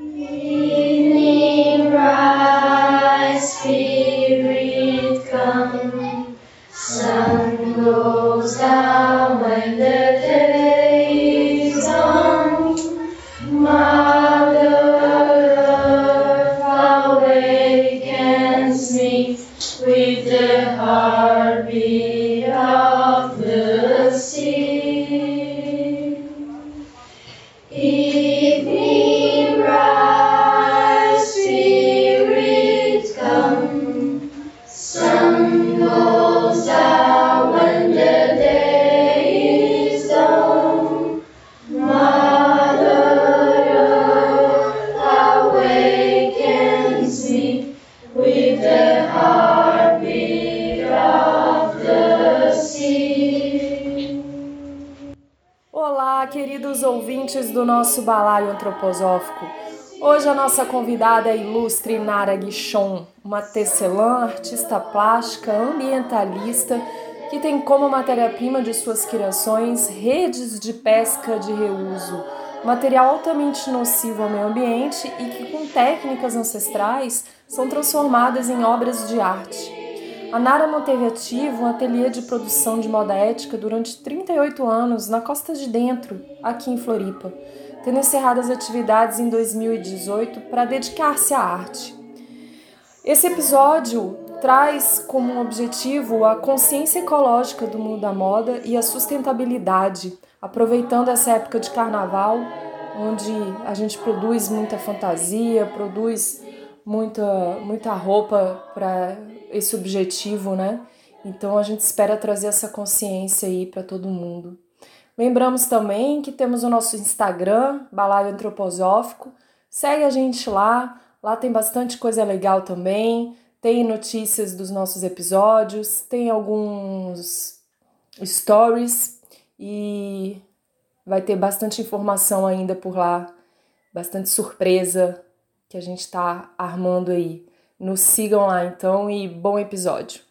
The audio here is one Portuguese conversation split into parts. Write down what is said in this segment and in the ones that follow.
Yeah. Antroposófico. Hoje a nossa convidada é a ilustre Nara Guichon, uma tecelã, artista plástica, ambientalista, que tem como matéria-prima de suas criações redes de pesca de reuso, material altamente nocivo ao meio ambiente e que, com técnicas ancestrais, são transformadas em obras de arte. A Nara manteve ativo um ateliê de produção de moda ética durante 38 anos na Costa de Dentro, aqui em Floripa, tendo encerrado as atividades em 2018 para dedicar-se à arte. Esse episódio traz como objetivo a consciência ecológica do mundo da moda e a sustentabilidade, aproveitando essa época de carnaval, onde a gente produz muita fantasia, produz muita, muita roupa para esse objetivo, né? Então a gente espera trazer essa consciência aí para todo mundo. Lembramos também que temos o nosso Instagram, Balaio Antroposófico. Segue a gente lá, lá tem bastante coisa legal também. Tem notícias dos nossos episódios, tem alguns stories e vai ter bastante informação ainda por lá, bastante surpresa que a gente está armando aí. Nos sigam lá então e bom episódio.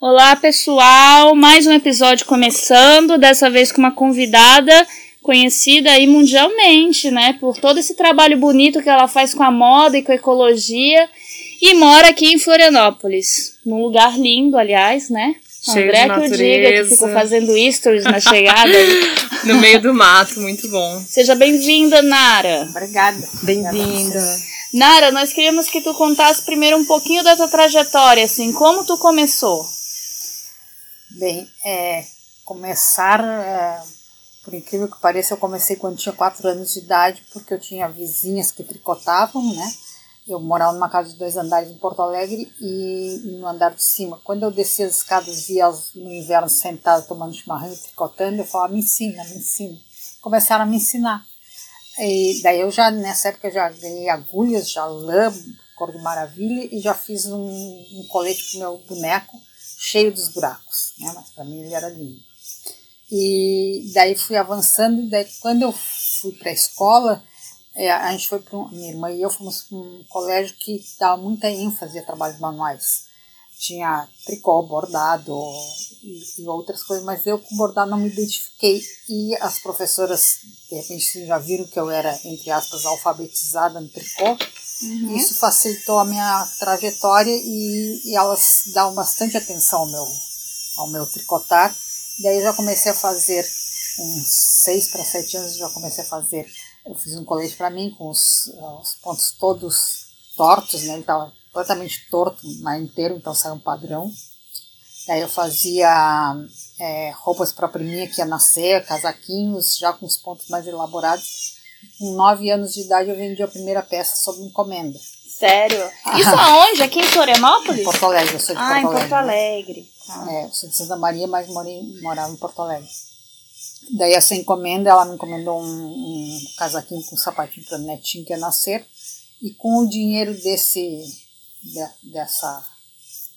Olá pessoal, mais um episódio começando, dessa vez com uma convidada conhecida aí mundialmente, né, por todo esse trabalho bonito que ela faz com a moda e com a ecologia e mora aqui em Florianópolis, num lugar lindo, aliás, né? Cheio André de que eu diga que ficou fazendo stories na chegada. No meio do mato, muito bom. Seja bem-vinda, Nara. Obrigada. Bem-vinda. Nara, nós queríamos que tu contasse primeiro um pouquinho da tua trajetória, assim, como tu começou. Bem, é, começar, é, por incrível que pareça, eu comecei quando tinha 4 anos de idade, porque eu tinha vizinhas que tricotavam, né? Eu morava numa casa de dois andares em Porto Alegre e no andar de cima. Quando eu descia as escadas e elas no inverno sentadas tomando chimarrão e tricotando, eu falava, me ensina, me ensina. Começaram a me ensinar. E daí eu já, nessa época, já ganhei agulhas, já lã, cor de maravilha, e já fiz um, um colete pro meu boneco, cheio dos buracos, né? Mas para mim ele era lindo. E daí fui avançando, e daí quando eu fui para a escola, é, a gente foi para minha irmã e eu fomos para um colégio que dava muita ênfase a trabalhos manuais. Tinha tricô, bordado e, e outras coisas, mas eu com bordado não me identifiquei. E as professoras, de repente, já viram que eu era, entre aspas, alfabetizada no tricô. Isso facilitou a minha trajetória e, e elas davam bastante atenção ao meu, ao meu tricotar. Daí eu já comecei a fazer, uns seis para sete anos, eu já comecei a fazer. Eu fiz um colete para mim com os, os pontos todos tortos, né? Ele estava completamente torto, mas inteiro, então saiu um padrão. Daí eu fazia é, roupas a priminha que ia nascer, casaquinhos, já com os pontos mais elaborados. Com nove anos de idade eu vendi a primeira peça sob encomenda. Sério? Isso aonde? Aqui em Florianópolis? Em Porto Alegre, eu sou de ah, Porto em Alegre. Porto Alegre. Tá. É, eu sou de Santa Maria, mas morei, morava em Porto Alegre. Daí essa encomenda, ela me encomendou um, um casaquinho com um sapatinho para netinho que ia nascer. E com o dinheiro desse, de- dessa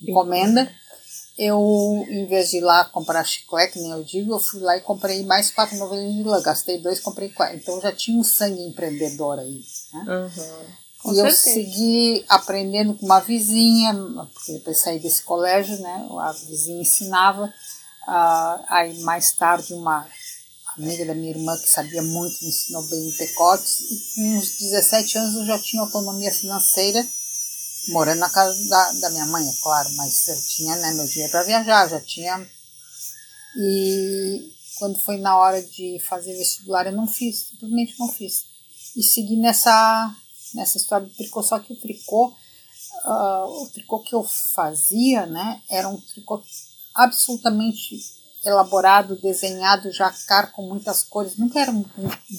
encomenda, eu, em vez de ir lá comprar chiclete, nem eu digo, eu fui lá e comprei mais quatro novelinhas de lã. Gastei dois, comprei quatro. Então já tinha um sangue empreendedor aí. Né? Uhum. E eu segui aprendendo com uma vizinha, porque depois saí desse colégio, né? A vizinha ensinava. ah, aí mais tarde uma amiga da minha irmã que sabia muito, me ensinou bem decotes, e com uns 17 anos eu já tinha autonomia financeira, morando na casa da, da minha mãe, é claro, mas eu tinha né, meu dinheiro para viajar, já tinha. E quando foi na hora de fazer vestibular, eu não fiz, simplesmente não fiz. E segui nessa, nessa história do tricô, só que o tricô, uh, o tricô que eu fazia, né, era um tricô absolutamente elaborado, desenhado, jacar com muitas cores, nunca eram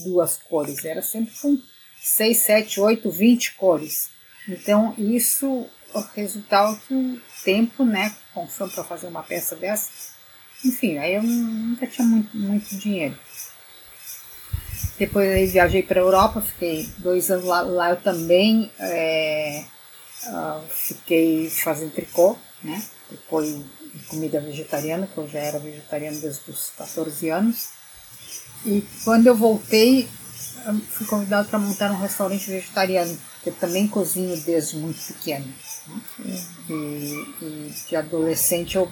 duas cores, era sempre com seis, sete, oito, vinte cores. Então isso resultava que o tempo, né, que para fazer uma peça dessa, enfim, aí eu nunca tinha muito, muito dinheiro. Depois aí viajei para a Europa, fiquei dois anos lá, lá eu também é, uh, fiquei fazendo tricô, né, tricô e comida vegetariana, que eu já era vegetariana desde os 14 anos. E quando eu voltei, fui convidada para montar um restaurante vegetariano, que eu também cozinho desde muito pequeno. E, e, de adolescente eu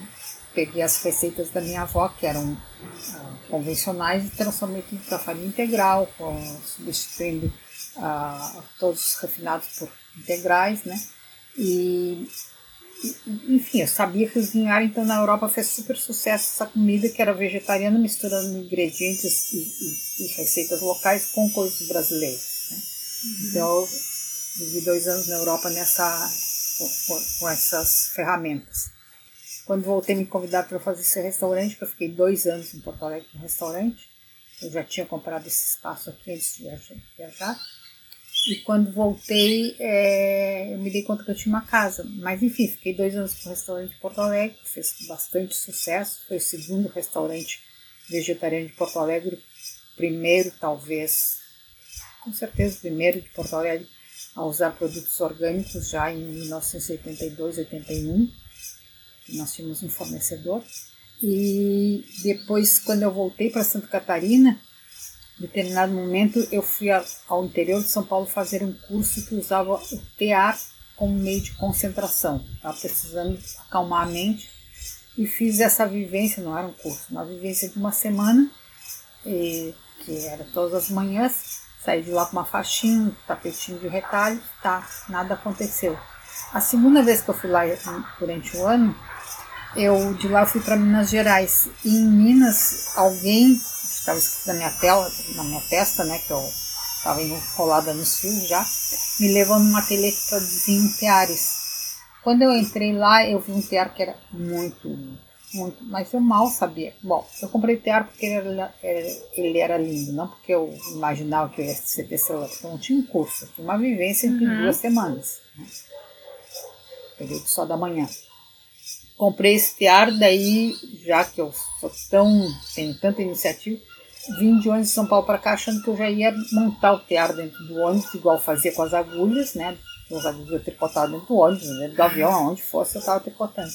peguei as receitas da minha avó, que eram uh, convencionais, e transformei tudo para farinha integral, com, substituindo uh, todos os refinados por integrais, né? E enfim, eu sabia cozinhar, então na Europa fez super sucesso essa comida que era vegetariana, misturando ingredientes e, e, e receitas locais com coisas brasileiras. Né? Uhum. Então eu vivi dois anos na Europa nessa, com, com essas ferramentas. Quando voltei me convidar para fazer esse restaurante, que eu fiquei dois anos em Porto Alegre no restaurante, eu já tinha comprado esse espaço aqui antes de viajar. E quando voltei, é, eu me dei conta que eu tinha uma casa. Mas enfim, fiquei dois anos no restaurante de Porto Alegre, fez bastante sucesso. Foi o segundo restaurante vegetariano de Porto Alegre, primeiro talvez, com certeza o primeiro de Porto Alegre a usar produtos orgânicos já em 1982, 81. Nós tínhamos um fornecedor. E depois, quando eu voltei para Santa Catarina, determinado momento eu fui ao interior de São Paulo fazer um curso que usava o tear como meio de concentração. Estava precisando acalmar a mente e fiz essa vivência, não era um curso, uma vivência de uma semana, e, que era todas as manhãs, saí de lá com uma faixinha, um tapetinho de retalho, tá, nada aconteceu. A segunda vez que eu fui lá durante o ano, eu de lá fui para Minas Gerais. E em Minas, alguém estava escrito na minha tela, na minha testa, né, que eu estava enrolada nos fios já, me levou num ateliê que produzia teares. Quando eu entrei lá, eu vi um tear que era muito, muito, mas eu mal sabia. Bom, eu comprei tear porque ele era, ele era lindo, não porque eu imaginava que eu ia ser tecelã, porque eu não tinha um curso, tinha uma vivência de uhum. duas semanas. Né? Período só da manhã comprei esse tear, daí, já que eu sou tão, tenho tanta iniciativa, vim de ônibus de São Paulo para cá achando que eu já ia montar o tear dentro do ônibus, igual fazia com as agulhas, né? As agulhas eu tricotava dentro do ônibus, dentro do avião, aonde fosse eu estava tricotando.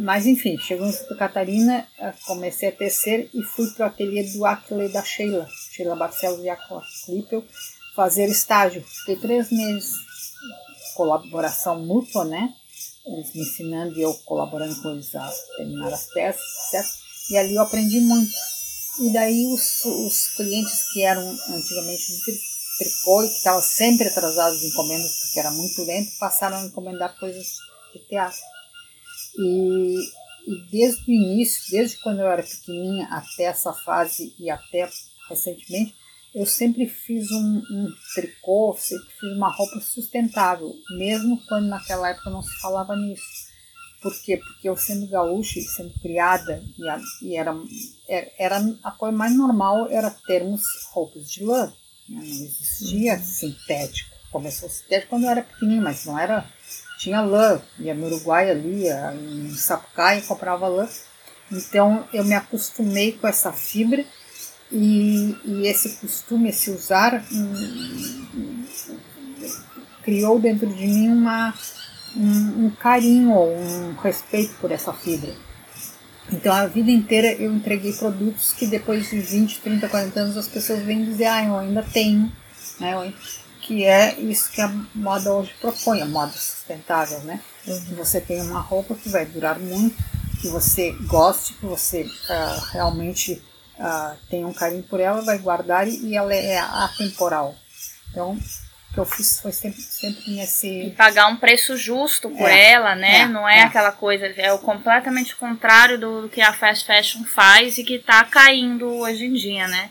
Mas enfim, chegou em Santa Catarina, eh, comecei a tecer e fui para o ateliê do Ackley da Sheila, Sheila Barcelos e Aquila Klippel, fazer estágio. Fiquei três meses, colaboração mútua, né? Eles me ensinando e eu colaborando com eles a terminar as peças, certo? E ali eu aprendi muito e daí os, os clientes que eram antigamente de tricô e que estavam sempre atrasados em encomendas porque era muito lento, passaram a encomendar coisas de teatro. E, e desde o início, desde quando eu era pequenininha até essa fase e até recentemente, eu sempre fiz um, um, tricô, sempre fiz uma roupa sustentável, mesmo quando naquela época não se falava nisso. Por quê? Porque eu sendo gaúcha e sendo criada, e, a, e era, era a coisa mais normal era termos roupas de lã. Né? Não existia uhum. sintético. Começou sintético quando eu era pequenininha, mas não era. Tinha lã. Ia no Uruguai ali, ia em Sapucaia, comprava lã. Então eu me acostumei com essa fibra e, e esse costume, esse usar, hum, criou dentro de mim uma um, um carinho ou um respeito por essa fibra. Então a vida inteira eu entreguei produtos que depois de 20, 30, 40 anos as pessoas vêm dizer, ah, eu ainda tenho, né? Que é isso que a moda hoje propõe, a moda sustentável, né? Uhum. Você tem uma roupa que vai durar muito, que você goste, que você uh, realmente uh, tem um carinho por ela, vai guardar e, ela é atemporal. Então, eu fiz foi sempre, sempre nesse. E pagar um preço justo por é, ela, né? É, Não é, é, aquela coisa, é o completamente contrário do, do, que a fast fashion faz e que tá caindo hoje em dia, né?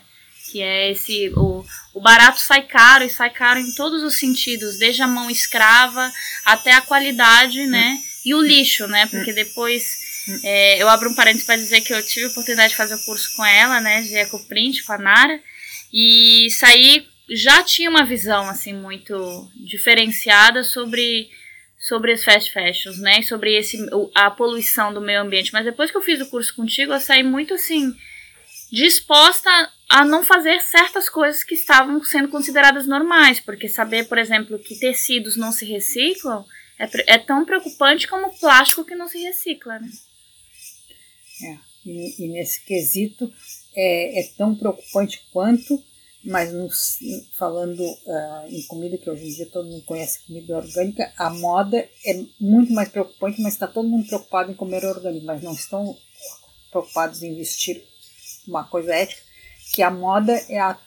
Que é esse. O, o barato sai caro e sai caro em todos os sentidos, desde a mão escrava até a qualidade, né? E o lixo, né? Porque depois. É, eu abro um parênteses para dizer que eu tive a oportunidade de fazer o curso com ela, né, de ecoprint, com a Nara, e saí já tinha uma visão assim muito diferenciada sobre sobre as fast fashions, né? Sobre esse a poluição do meio ambiente. Mas depois que eu fiz o curso contigo, eu saí muito assim disposta a não fazer certas coisas que estavam sendo consideradas normais, porque saber, por exemplo, que tecidos não se reciclam é, é tão preocupante como plástico que não se recicla, né? É, e, e nesse quesito é, é tão preocupante quanto mas nos, falando uh, em comida, que hoje em dia todo mundo conhece comida orgânica, a moda é muito mais preocupante, mas está todo mundo preocupado em comer orgânico, mas não estão preocupados em vestir uma coisa ética, que a moda é a,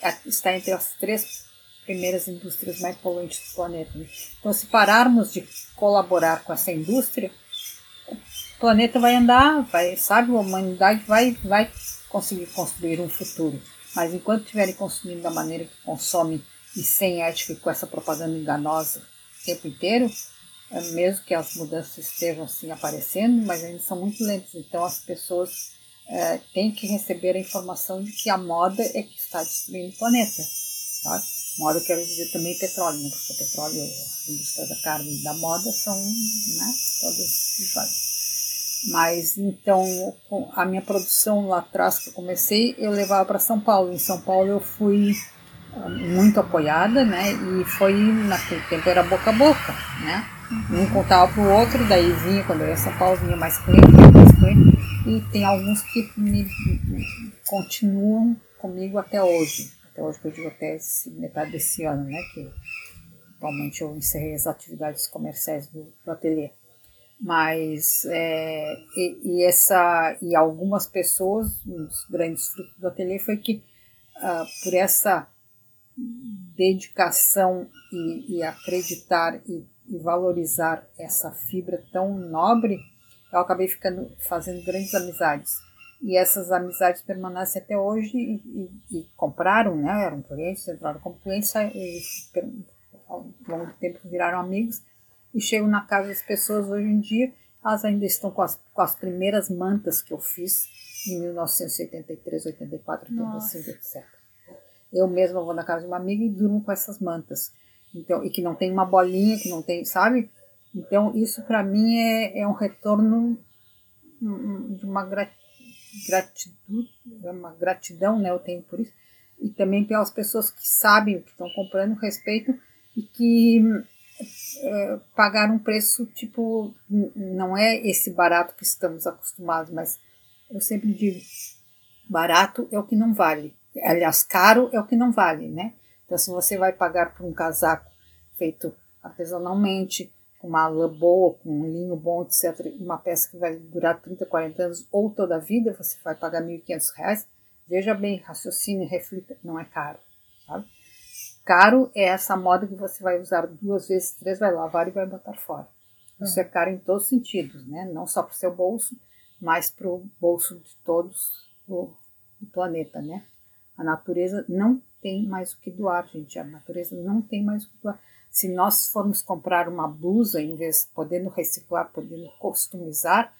a, está entre as três primeiras indústrias mais poluentes do planeta. Então, se pararmos de colaborar com essa indústria, o planeta vai andar, vai, sabe, a humanidade vai, vai conseguir construir um futuro. Mas enquanto estiverem consumindo da maneira que consomem e sem ética e com essa propaganda enganosa o tempo inteiro, é mesmo que as mudanças estejam assim aparecendo, mas ainda são muito lentas. Então as pessoas é, têm que receber a informação de que a moda é que está destruindo o planeta. Tá? Moda quero dizer também petróleo, né? porque o petróleo, a indústria da carne e da moda são né, todas iguais. Mas então a minha produção lá atrás que eu comecei, eu levava para São Paulo. Em São Paulo eu fui ah, muito apoiada, né? E foi naquele tempo era boca a boca, né? Um contava para o outro, daí vinha, quando eu ia a São Paulo, vinha mais cliente, mais cliente. E tem alguns que me, continuam comigo até hoje. Até hoje que eu digo até esse, metade desse ano, né? Que atualmente eu encerrei as atividades comerciais do, do ateliê mas é, e, e, essa e algumas pessoas um dos grandes frutos do ateliê foi que uh, por essa dedicação e, e acreditar e, e, valorizar essa fibra tão nobre eu acabei ficando fazendo grandes amizades. E essas amizades permanecem até hoje e, compraram né eram clientes entraram como clientes e ao longo do tempo viraram amigos e chego na casa das pessoas hoje em dia, elas ainda estão com as, com as primeiras mantas que eu fiz em 1983, 84, 85, Nossa. etc. Eu mesma vou na casa de uma amiga e durmo com essas mantas. Então, e que não tem uma bolinha, que não tem, sabe? Então, isso para mim é, é um retorno de uma gratidão, uma gratidão, né? Eu tenho por isso. E também pelas pessoas que sabem o que estão comprando, respeito e que é, pagar um preço tipo não é esse barato que estamos acostumados, mas eu sempre digo barato é o que não vale. Aliás, caro é o que não vale, né? Então, se você vai pagar por um casaco feito artesanalmente, com uma lã boa, com um linho bom, etc., uma peça que vai durar 30, 40 anos ou toda a vida, você vai pagar R$ 1.500, veja bem, raciocine, reflita, não é caro, sabe? Caro é essa moda que você vai usar duas vezes, três, vai lavar e vai botar fora. Isso é caro em todos os sentidos, né? Não só para o seu bolso, mas para o bolso de todos do, do planeta, né? A natureza não tem mais o que doar, gente. A natureza não tem mais o que doar. Se nós formos comprar uma blusa, em vez de podendo reciclar, podendo customizar,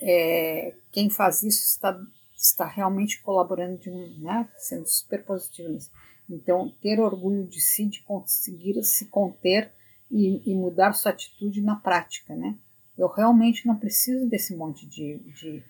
é, quem faz isso está, está realmente colaborando, de um, né, sendo super positivo nisso. Então, ter orgulho de si, de conseguir se conter e, e mudar sua atitude na prática, né? Eu realmente não preciso desse monte de, de,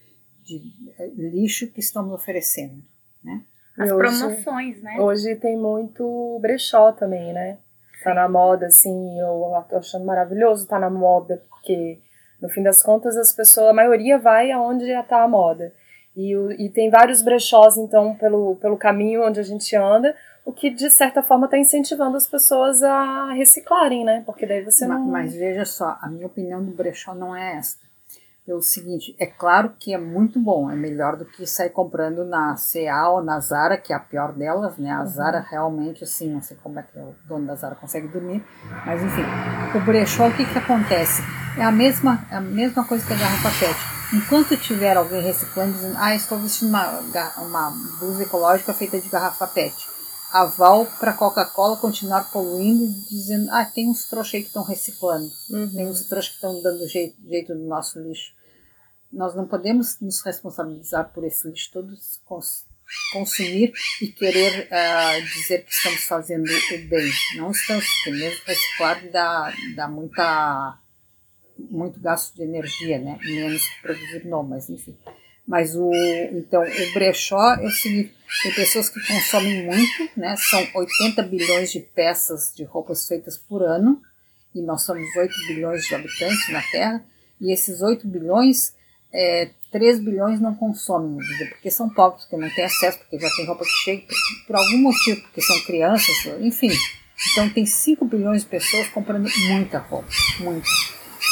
de eh, lixo que estão me oferecendo, né? As hoje, promoções, né? Hoje tem muito brechó também, né? Tá na moda, assim, eu tô achando maravilhoso tá na moda, porque no fim das contas as pessoas, a maioria vai aonde já tá a moda. E, e tem vários brechós, então, pelo, pelo caminho onde a gente anda, o que de certa forma está incentivando as pessoas a reciclarem, né? Porque daí você não. Mas, mas, veja só, a minha opinião do brechó não é esta. pelo seguinte, é claro que é muito bom, é melhor do que sair comprando na CA ou na Zara, que é a pior delas, né? A Zara realmente, assim, não sei como é que o dono da Zara consegue dormir, mas enfim, o brechó, o que que acontece? É a mesma, a mesma coisa que a garrafa PET. Enquanto tiver alguém reciclando, dizendo, ah, estou vestindo uma, uma blusa ecológica feita de garrafa PET aval para Coca-Cola continuar poluindo, dizendo, ah, tem uns trouxas aí que estão reciclando, Uhum. tem uns trouxas que estão dando jeito, jeito no nosso lixo. Nós não podemos nos responsabilizar por esse lixo todo, cons consumir e querer uh, dizer que estamos fazendo o bem. Não estamos, porque mesmo reciclar dá, dá muita, muito gasto de energia, né? Menos que produzir não, mas enfim. Mas o então o brechó é o seguinte, tem pessoas que consomem muito, né? São 80 bilhões de peças de roupas feitas por ano, e nós somos 8 bilhões de habitantes na Terra, e esses 8 bilhões, é, 3 bilhões não consomem, porque são pobres, porque não têm acesso, porque já tem roupa que chega, por, algum motivo, porque são crianças, enfim. Então tem 5 bilhões de pessoas comprando muita roupa, muita.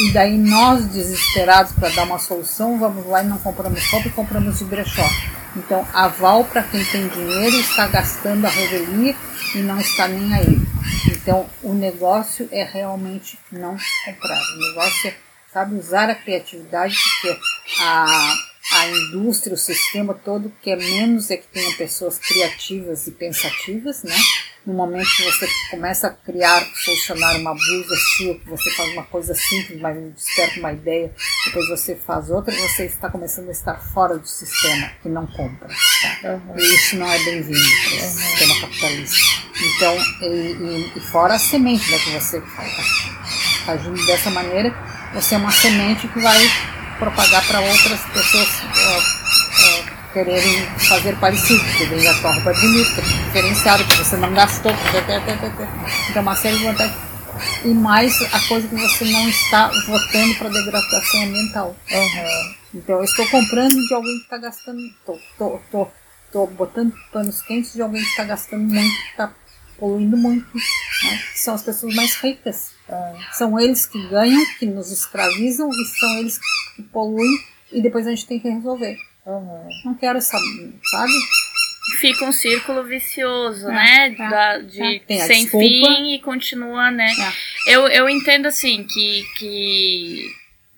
E daí nós, desesperados para dar uma solução, vamos lá e não compramos roupa e compramos de brechó. Então, aval para quem tem dinheiro está gastando a revelia e não está nem aí. Então, o negócio é realmente não comprar. O negócio é, sabe, usar a criatividade, porque a, a indústria, o sistema todo quer menos é que tenham pessoas criativas e pensativas, né? No momento que você começa a criar, solucionar uma blusa sua, que você faz uma coisa simples, mas desperta uma ideia, depois você faz outra, você está começando a estar fora do sistema e não compra. Tá? Uhum. E isso não é bem-vindo para o Uhum. sistema capitalista. Então, e, e, e fora a semente, né, que você está agindo dessa maneira, você é uma semente que vai propagar para outras pessoas é, é, quererem fazer parecido, porque a tua roupa é bonita, diferenciada, que você não gastou, então uma série de vantagens. E mais a coisa que você não está votando para degradação ambiental. Uhum. Então eu estou comprando de alguém que está gastando, tô, tô, tô, tô botando panos quentes de alguém que está gastando muito, está poluindo muito. Né? São as pessoas mais ricas. São eles que ganham, que nos escravizam e são eles que poluem e depois a gente tem que resolver. Uhum. Não quero saber, sabe? Fica um círculo vicioso, É, né? é, Da- de é. Tem a sem desculpa. fim e continua, né? Eu, eu entendo assim que, que,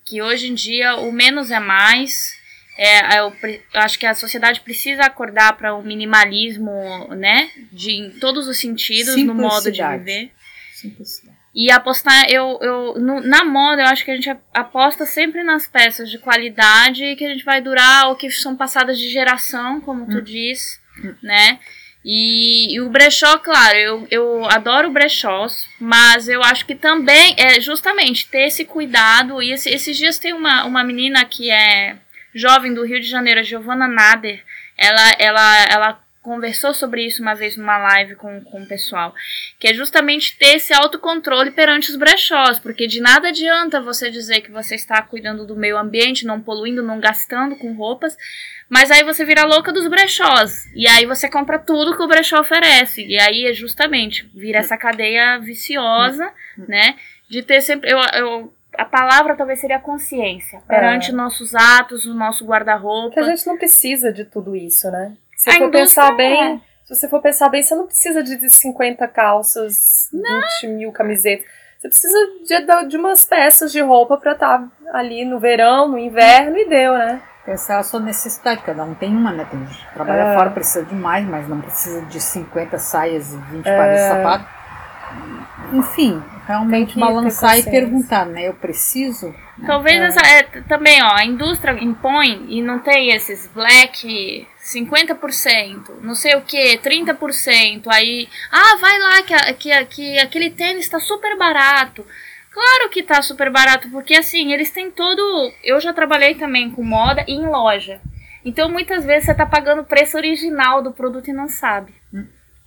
que hoje em dia o menos é mais. É, eu, pre- eu acho que a sociedade precisa acordar para o minimalismo, né? De, em todos os sentidos, no modo de viver. Simplicidade. E apostar, eu, eu no- na moda, eu acho que a gente aposta sempre nas peças de qualidade que a gente vai durar ou que são passadas de geração, como tu diz, né? E, e o brechó, claro, eu, eu adoro brechós, mas eu acho que também é justamente ter esse cuidado. E esse- esses dias tem uma, uma menina que é jovem do Rio de Janeiro, a Giovanna Nader, ela, ela, ela conversou sobre isso uma vez numa live com, com o pessoal, que é justamente ter esse autocontrole perante os brechós, porque de nada adianta você dizer que você está cuidando do meio ambiente, não poluindo, não gastando com roupas, mas aí você vira louca dos brechós, e aí você compra tudo que o brechó oferece, e aí é justamente, vira essa cadeia viciosa, né, de ter sempre, eu, eu a palavra talvez seria consciência, perante nossos atos, o nosso guarda-roupa. Que a gente não precisa de tudo isso, né? Se A for pensar é. bem, se você for pensar bem, você não precisa de 50 calças, 20 mil camisetas. Você precisa de, de umas peças de roupa pra estar ali no verão, no inverno e deu, né? Essa é a sua necessidade, cada um tem uma, né? Tem gente que trabalha É. fora, precisa de mais, mas não precisa de 50 saias e 20 É. pares de sapato. Enfim, realmente balançar e perguntar, né? Eu preciso? né? Talvez essa é, também, ó, a indústria impõe e não tem esses black 50%, não sei o que, 30%, aí, ah, vai lá que, que, que aquele tênis tá super barato. Claro que tá super barato, porque assim, eles têm todo. Eu já trabalhei também com moda em loja. Então muitas vezes você tá pagando o preço original do produto e não sabe.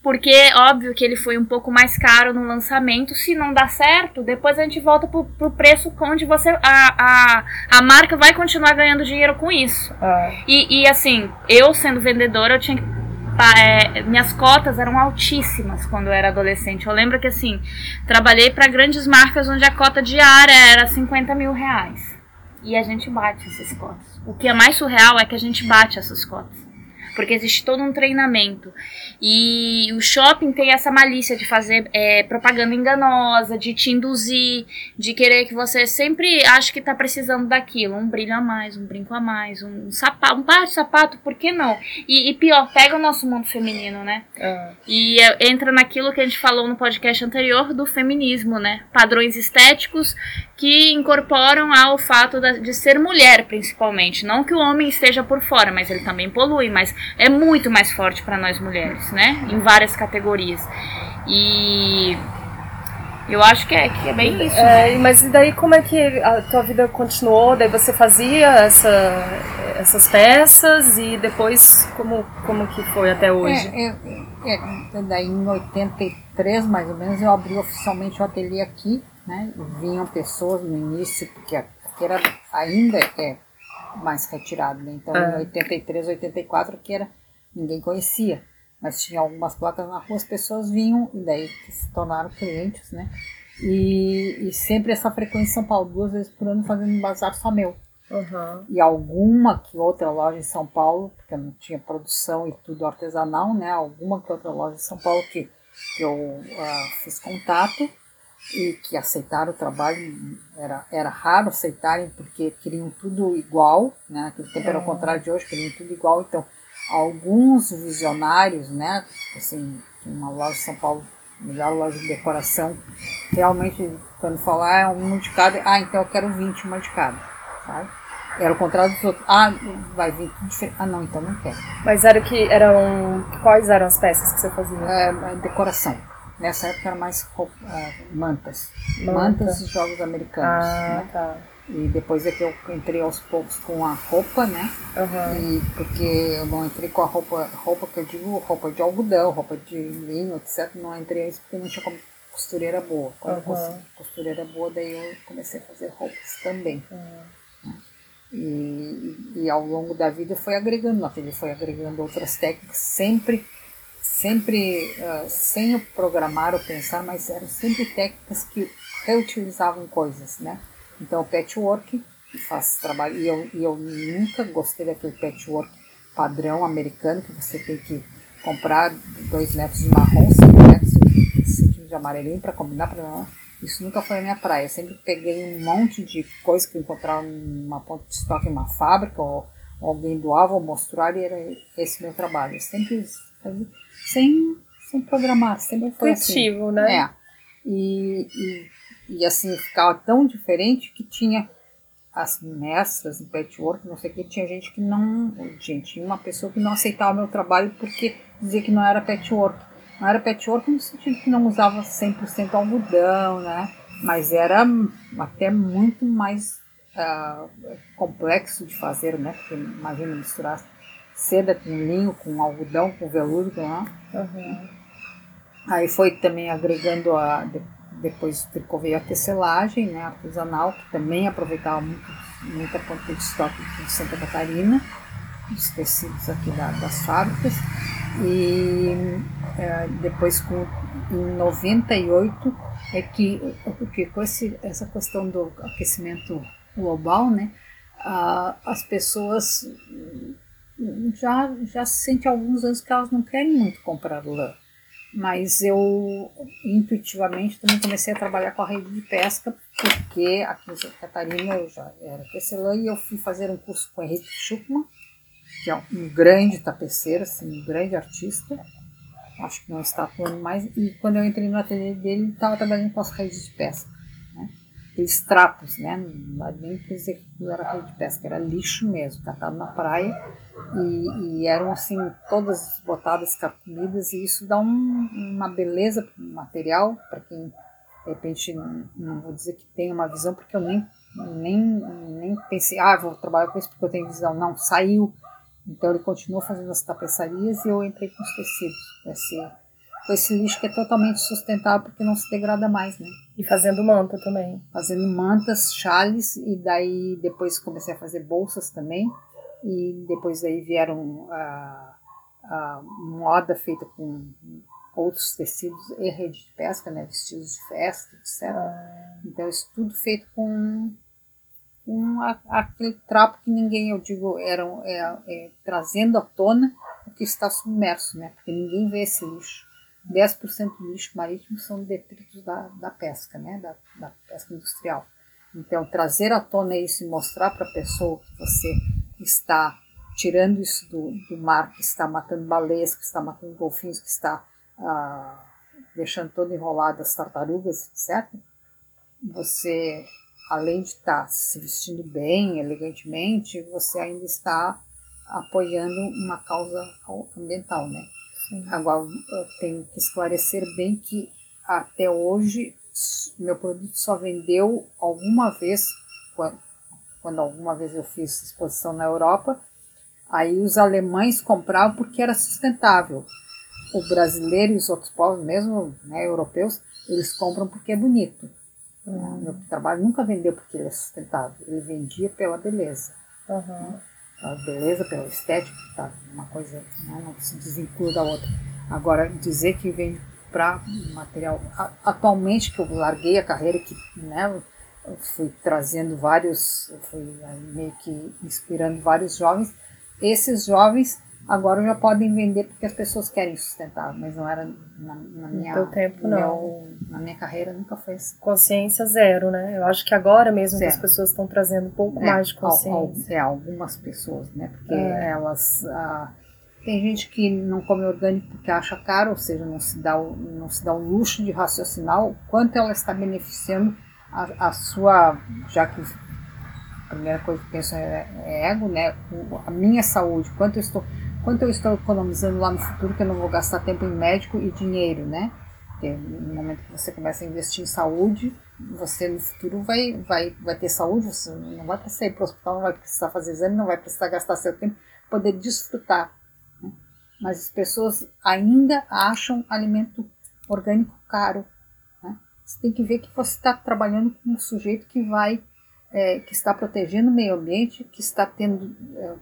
Porque, óbvio, que ele foi um pouco mais caro no lançamento. Se não dá certo, depois a gente volta pro, pro preço onde você. A, a, a marca vai continuar ganhando dinheiro com isso. Ah, E, e assim, eu sendo vendedora, eu tinha que. é, minhas cotas eram altíssimas quando eu era adolescente. Eu lembro que assim, trabalhei para grandes marcas onde a cota diária era 50 mil reais. e a gente bate essas cotas. O que é mais surreal é que a gente bate essas cotas porque existe todo um treinamento. E o shopping tem essa malícia de fazer é, propaganda enganosa, de te induzir, de querer que você sempre ache que está precisando daquilo. Um brilho a mais, um brinco a mais, um sapato, um par de sapato, por que não? E, e pior, pega o nosso mundo feminino, né? Ah. E é, entra naquilo que a gente falou no podcast anterior do feminismo, né? Padrões estéticos que incorporam ao fato de ser mulher, principalmente. Não que o homem esteja por fora, mas ele também polui, mas é muito mais forte para nós mulheres, né? Em várias categorias. E eu acho que é, que é bem isso. É, né? mas e daí como é que a tua vida continuou? Daí você fazia essa, essas peças e depois como, como que foi até hoje? É, é, é, daí em 83, mais ou menos, eu abri oficialmente o ateliê aqui, né? Vinham pessoas no início, porque aqui era, ainda é mais retirado, né? Então Ah. em 83, 84, que era, ninguém conhecia. Mas tinha algumas placas na rua, as pessoas vinham e daí se tornaram clientes, né? E, e sempre essa frequência em São Paulo, duas vezes por ano, fazendo um bazar só meu Aham. e alguma que outra loja em São Paulo, porque eu não tinha produção e tudo artesanal, né? Alguma que outra loja em São Paulo que, que eu ah, fiz contato e que aceitaram o trabalho. Era, era raro aceitarem porque queriam tudo igual, né? Naquele tempo era o contrário de hoje, queriam tudo igual. Então, alguns visionários, né? Assim, uma loja em São Paulo, melhor loja de decoração, realmente, quando falar é um de cada, ah, então eu quero 20, uma de cada, sabe? Era o contrário dos outros. Ah, vai vir tudo diferente. Ah, não, então não quero. Mas era que eram. Quais eram as peças que você fazia? É, é decoração. Nessa época era mais ah, mantas. Manta. Mantas e jogos americanos. Ah, né? tá. E depois é que eu entrei aos poucos com a roupa, né? Aham. E porque eu não entrei com a roupa, roupa que eu digo, roupa de algodão, roupa de linho, etc. Não entrei isso porque não tinha como costureira boa. Quando eu Aham. consegui costureira boa, daí eu comecei a fazer roupas também. né? E, e ao longo da vida foi agregando, no ateliê foi agregando outras técnicas, sempre, sempre ah, sem eu programar ou pensar, mas eram sempre técnicas que reutilizavam coisas, né? Então o patchwork, faz trabalho, e eu, e eu nunca gostei daquele patchwork padrão americano, que você tem que comprar dois metros de marrom, cinco metros de, de amarelinho para combinar, pra, isso nunca foi a minha praia. Eu sempre peguei um monte de coisa que encontrava numa ponta de estoque em uma fábrica, ou, ou alguém doava ou mostrar, e era esse meu trabalho. Eu sempre sem, sem programar, sempre foi assim. Intuitivo, né? É. E, e, e assim, ficava tão diferente que tinha as mestras em patchwork, não sei o que, tinha gente que não. Gente, tinha uma pessoa que não aceitava meu trabalho porque dizia que não era patchwork. Não era patchwork no sentido que não usava 100% algodão, né? Mas era até muito mais ah, complexo de fazer, né? Porque imagina misturar seda com linho, com algodão, com veludo, né? Aham. Aí foi também agregando a de- depois tricô veio a tecelagem, né, artesanal, que também aproveitava muito, muita ponta de estoque de Santa Catarina, dos tecidos aqui da- das fábricas. E eh, depois com, em 98 é que, porque com esse, essa questão do aquecimento global, né, ah, as pessoas já, já se sentem há alguns anos que elas não querem muito comprar lã. Mas eu intuitivamente também comecei a trabalhar com a rede de pesca, porque aqui em Santa Catarina eu já era tecelã e eu fui fazer um curso com o Henrique Schuckmann, que é um grande tapeceiro, assim, um grande artista, acho que não está atuando mais, e quando eu entrei no ateliê dele, ele estava trabalhando com as redes de pesca? Aqueles trapos, né? não nem dizer que era rede de pesca, era lixo mesmo, catado na praia, e, e eram assim todas botadas carcomidas e isso dá um- uma beleza para o material para quem de repente não, não vou dizer que tem uma visão porque eu nem nem nem pensei ah vou trabalhar com isso porque eu tenho visão. Não saiu. Então ele continuou fazendo as tapeçarias e eu entrei com os tecidos. Esse, com esse lixo que é totalmente sustentável porque não se degrada mais né E fazendo manta também. fazendo mantas, chales e daí depois comecei a fazer bolsas também e depois daí vieram a, a moda feita com outros tecidos e rede de pesca, né, vestidos de festa, etc. Então isso tudo feito com um, aquele trapo que ninguém, eu digo, era, é, é, trazendo à tona o que está submerso, né? Porque ninguém vê esse lixo. 10% do lixo marítimo são detritos da, da pesca, né? Da, da pesca industrial. Então, trazer à tona isso e mostrar para a pessoa que você está tirando isso do, do, mar, que está matando baleias, que está matando golfinhos, que está ah, deixando todo enrolado as tartarugas, etc., você além de estar tá se vestindo bem, elegantemente, você ainda está apoiando uma causa ambiental, né? Sim. Agora, eu tenho que esclarecer bem que até hoje meu produto só vendeu alguma vez, quando, quando alguma vez eu fiz exposição na Europa, aí os alemães compravam porque era sustentável. O brasileiro e os outros povos, mesmo né, europeus, eles compram porque é bonito. Uhum. Meu trabalho nunca vendeu porque ele é sustentável, ele vendia pela beleza. Uhum. Pela beleza, pela estética, tá? uma coisa né? não se desvincula da outra. Agora, dizer que vende para material. Atualmente, que eu larguei a carreira, que né, fui trazendo vários, fui meio que inspirando vários jovens, esses jovens Agora já podem vender porque as pessoas querem sustentar, mas não era na, na minha no tempo não. Meu, na minha carreira nunca foi assim. Consciência zero, né? Eu acho que agora mesmo que as pessoas estão trazendo um pouco é, mais de consciência. é, algumas pessoas, né? Porque é. elas ah, tem gente que não come orgânico porque acha caro, ou seja, não se dá o, não se dá o luxo de raciocinar o quanto ela está beneficiando a, a sua, já que a primeira coisa que penso é, é ego, né? A minha saúde, quanto eu estou quanto eu estou economizando lá no futuro que eu não vou gastar tempo em médico e dinheiro, né? Porque no momento que você começa a investir em saúde, você no futuro vai, vai, vai ter saúde, você não vai precisar ir para o hospital, não vai precisar fazer exame, não vai precisar gastar seu tempo, poder desfrutar. Né? Mas as pessoas ainda acham alimento orgânico caro. Né? Você tem que ver que você está trabalhando com um sujeito que vai, é, que está protegendo o meio ambiente, que está tendo é,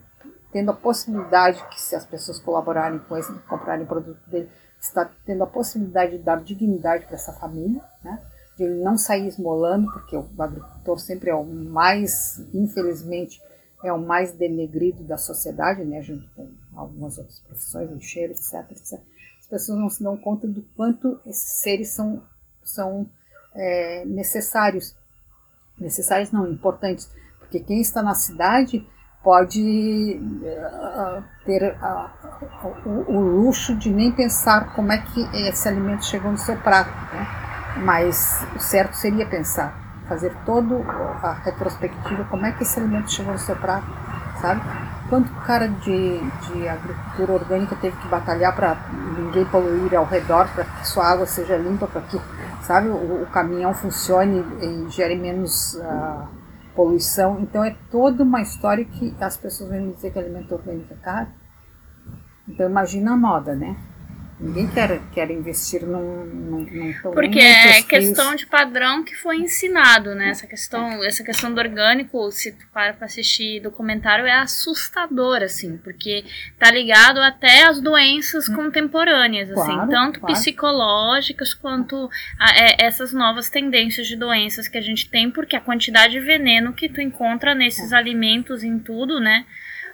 tendo a possibilidade que se as pessoas colaborarem com ele, comprarem produto dele, está tendo a possibilidade de dar dignidade para essa família, né? de ele não sair esmolando, porque o agricultor sempre é o mais, infelizmente, é o mais denegrido da sociedade, né? junto com algumas outras profissões, lixeiro, etc, etc. As pessoas não se dão conta do quanto esses seres são, são é, necessários. Necessários não, importantes. Porque quem está na cidade pode uh, ter uh, o, o, luxo de nem pensar como é que esse alimento chegou no seu prato, né? mas o certo seria pensar, fazer toda a retrospectiva, como é que esse alimento chegou no seu prato, sabe? Quanto cara de, de agricultura orgânica teve que batalhar para ninguém poluir ao redor, para que sua água seja limpa, para que, sabe, o, o, caminhão funcione e gere menos... Uh, poluição. Então é toda uma história que as pessoas vêm dizer que alimento orgânico é caro. Então imagina a moda, né? Ninguém quer, quer investir num, num, num Porque é questão de padrão que foi ensinado, né? Essa questão, essa questão do orgânico, se tu para pra assistir documentário, é assustador, assim, porque tá ligado até às doenças hum. contemporâneas, assim, claro, tanto claro. psicológicas quanto a, é, essas novas tendências de doenças que a gente tem, porque a quantidade de veneno que tu encontra nesses é. alimentos, em tudo, né?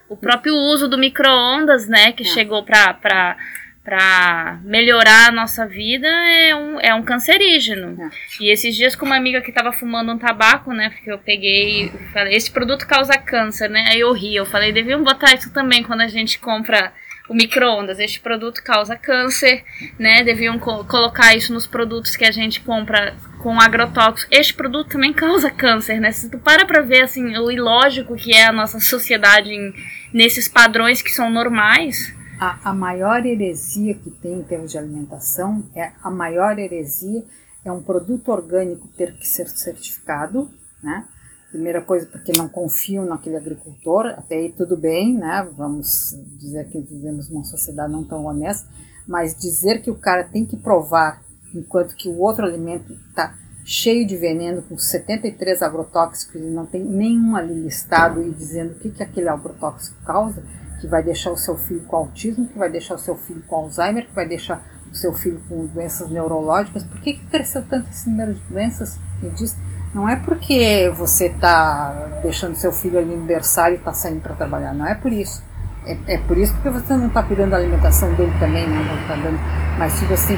O próprio uso do micro-ondas, né, que é. chegou pra, pra para melhorar a nossa vida é um, é um cancerígeno. É. E esses dias com uma amiga que tava fumando um tabaco, né? Porque eu peguei falei, esse produto causa câncer, né? Aí eu ri, eu falei, deviam botar isso também quando a gente compra o micro-ondas. Este produto causa câncer, né? Deviam co colocar isso nos produtos que a gente compra com agrotóxicos. Este produto também causa câncer, né? Se tu para pra ver, assim, o ilógico que é a nossa sociedade em, nesses padrões que são normais a, a maior heresia que tem em termos de alimentação é a maior heresia é um produto orgânico ter que ser certificado, né? Primeira coisa, porque não confiam naquele agricultor, até aí tudo bem, né? Vamos dizer que vivemos numa sociedade não tão honesta, mas dizer que o cara tem que provar, enquanto que o outro alimento está cheio de veneno, com 73 agrotóxicos, e não tem nenhum ali listado e dizendo o que, que aquele agrotóxico causa, que vai deixar o seu filho com autismo, que vai deixar o seu filho com Alzheimer, que vai deixar o seu filho com doenças neurológicas. Por que, que cresceu tanto esse número de doenças? Me diz, Não é porque você está deixando seu filho ali no berçário e está saindo para trabalhar, não é por isso. É, é, por isso porque você não está cuidando da alimentação dele também, né? não está dando. Mas tipo assim,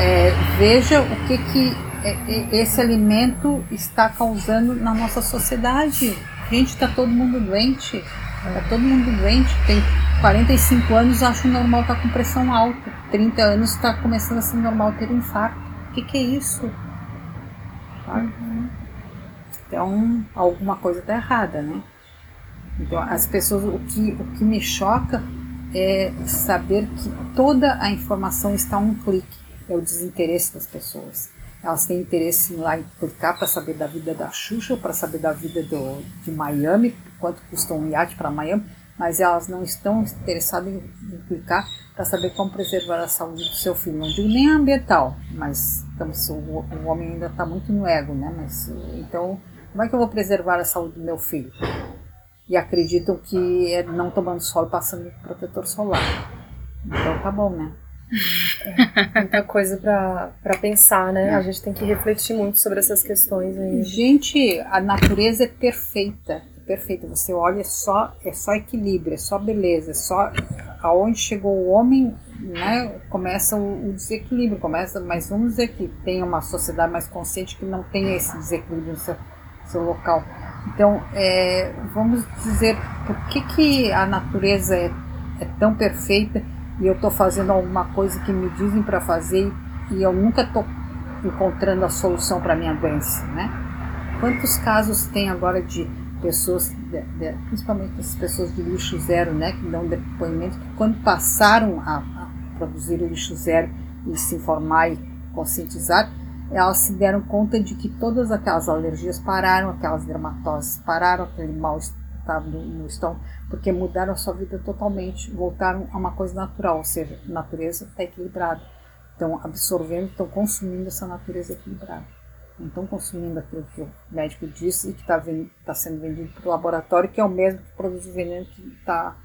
é, veja o que que é, é, esse alimento está causando na nossa sociedade. Gente, está todo mundo doente. Está todo mundo doente. Tem 45 anos, acho normal estar tá com pressão alta. 30 anos está começando a ser normal ter um infarto. O que, que é isso? Então, alguma coisa está errada, né? Então, as pessoas, o que, o que me choca é saber que toda a informação está a um clique. É o desinteresse das pessoas. Elas têm interesse em lá e clicar para saber da vida da Xuxa, para saber da vida do, de Miami, quanto custa um iate para Miami, mas elas não estão interessadas em, em clicar para saber como preservar a saúde do seu filho. Não digo nem ambiental, mas estamos, o, o homem ainda está muito no ego, né? Mas, então, como é que eu vou preservar a saúde do meu filho? E acreditam que é não tomando sol e passando protetor solar. Então tá bom, né? É, muita coisa para pensar, né? A gente tem que refletir muito sobre essas questões aí. Gente, a natureza é perfeita. É perfeita. Você olha, é só, é só equilíbrio, é só beleza, é só aonde chegou o homem, né? Começa o, o desequilíbrio, começa, mas vamos dizer que tem uma sociedade mais consciente que não tem esse desequilíbrio no seu, seu local. Então, é, vamos dizer, por que, que a natureza é, é tão perfeita e eu estou fazendo alguma coisa que me dizem para fazer e eu nunca estou encontrando a solução para minha doença, né? Quantos casos tem agora de pessoas, de, de, principalmente as pessoas de lixo zero, né, que dão depoimento que quando passaram a, a produzir o lixo zero e se informar e conscientizar, elas se deram conta de que todas aquelas alergias pararam, aquelas dermatoses pararam, aquele mal-estar no, no estômago, porque mudaram a sua vida totalmente, voltaram a uma coisa natural, ou seja, a natureza está equilibrada. Estão absorvendo, estão consumindo essa natureza equilibrada. Não estão consumindo aquilo que o médico disse e que está tá sendo vendido para o laboratório, que é o mesmo que produz o veneno que está.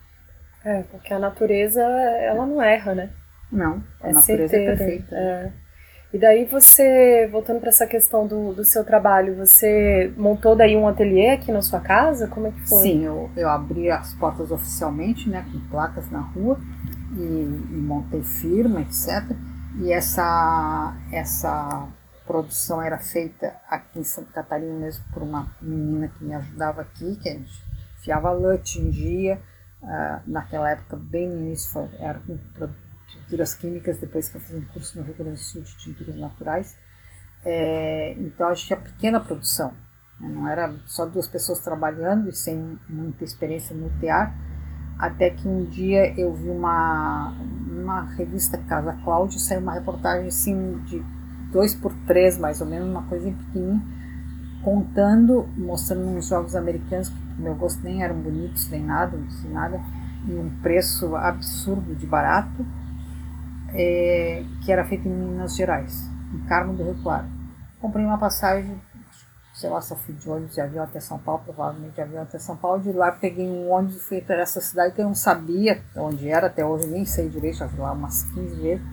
É, porque a natureza, ela não erra, né? Não, a é natureza certeira, é perfeita. É. E daí você, voltando para essa questão do, do seu trabalho, você montou daí um ateliê aqui na sua casa? Como é que foi? Sim, eu, eu abri as portas oficialmente, né, com placas na rua, e, e montei firma, etc. E essa, essa produção era feita aqui em Santa Catarina mesmo por uma menina que me ajudava aqui, que a gente fiava lã, tingia, uh, naquela época, bem no início, era produto tinturas químicas, depois que eu fiz um curso no Rio Grande do Sul de tinturas naturais. É, então gente tinha pequena produção, né? não era só duas pessoas trabalhando e sem muita experiência no tear, até que um dia eu vi uma, uma revista Casa Cláudio, saiu uma reportagem assim de dois por três mais ou menos, uma coisa pequenininha, contando, mostrando uns jogos americanos que pro meu gosto nem eram bonitos nem nada, sei nada, e um preço absurdo de barato, é, que era feita em Minas Gerais, em Carmo do Rio Claro. Comprei uma passagem, sei lá se eu fui de ônibus de avião até São Paulo, provavelmente de avião até São Paulo. De lá peguei um ônibus e fui para essa cidade que eu não sabia onde era, até hoje nem sei direito, já fui lá umas 15 vezes,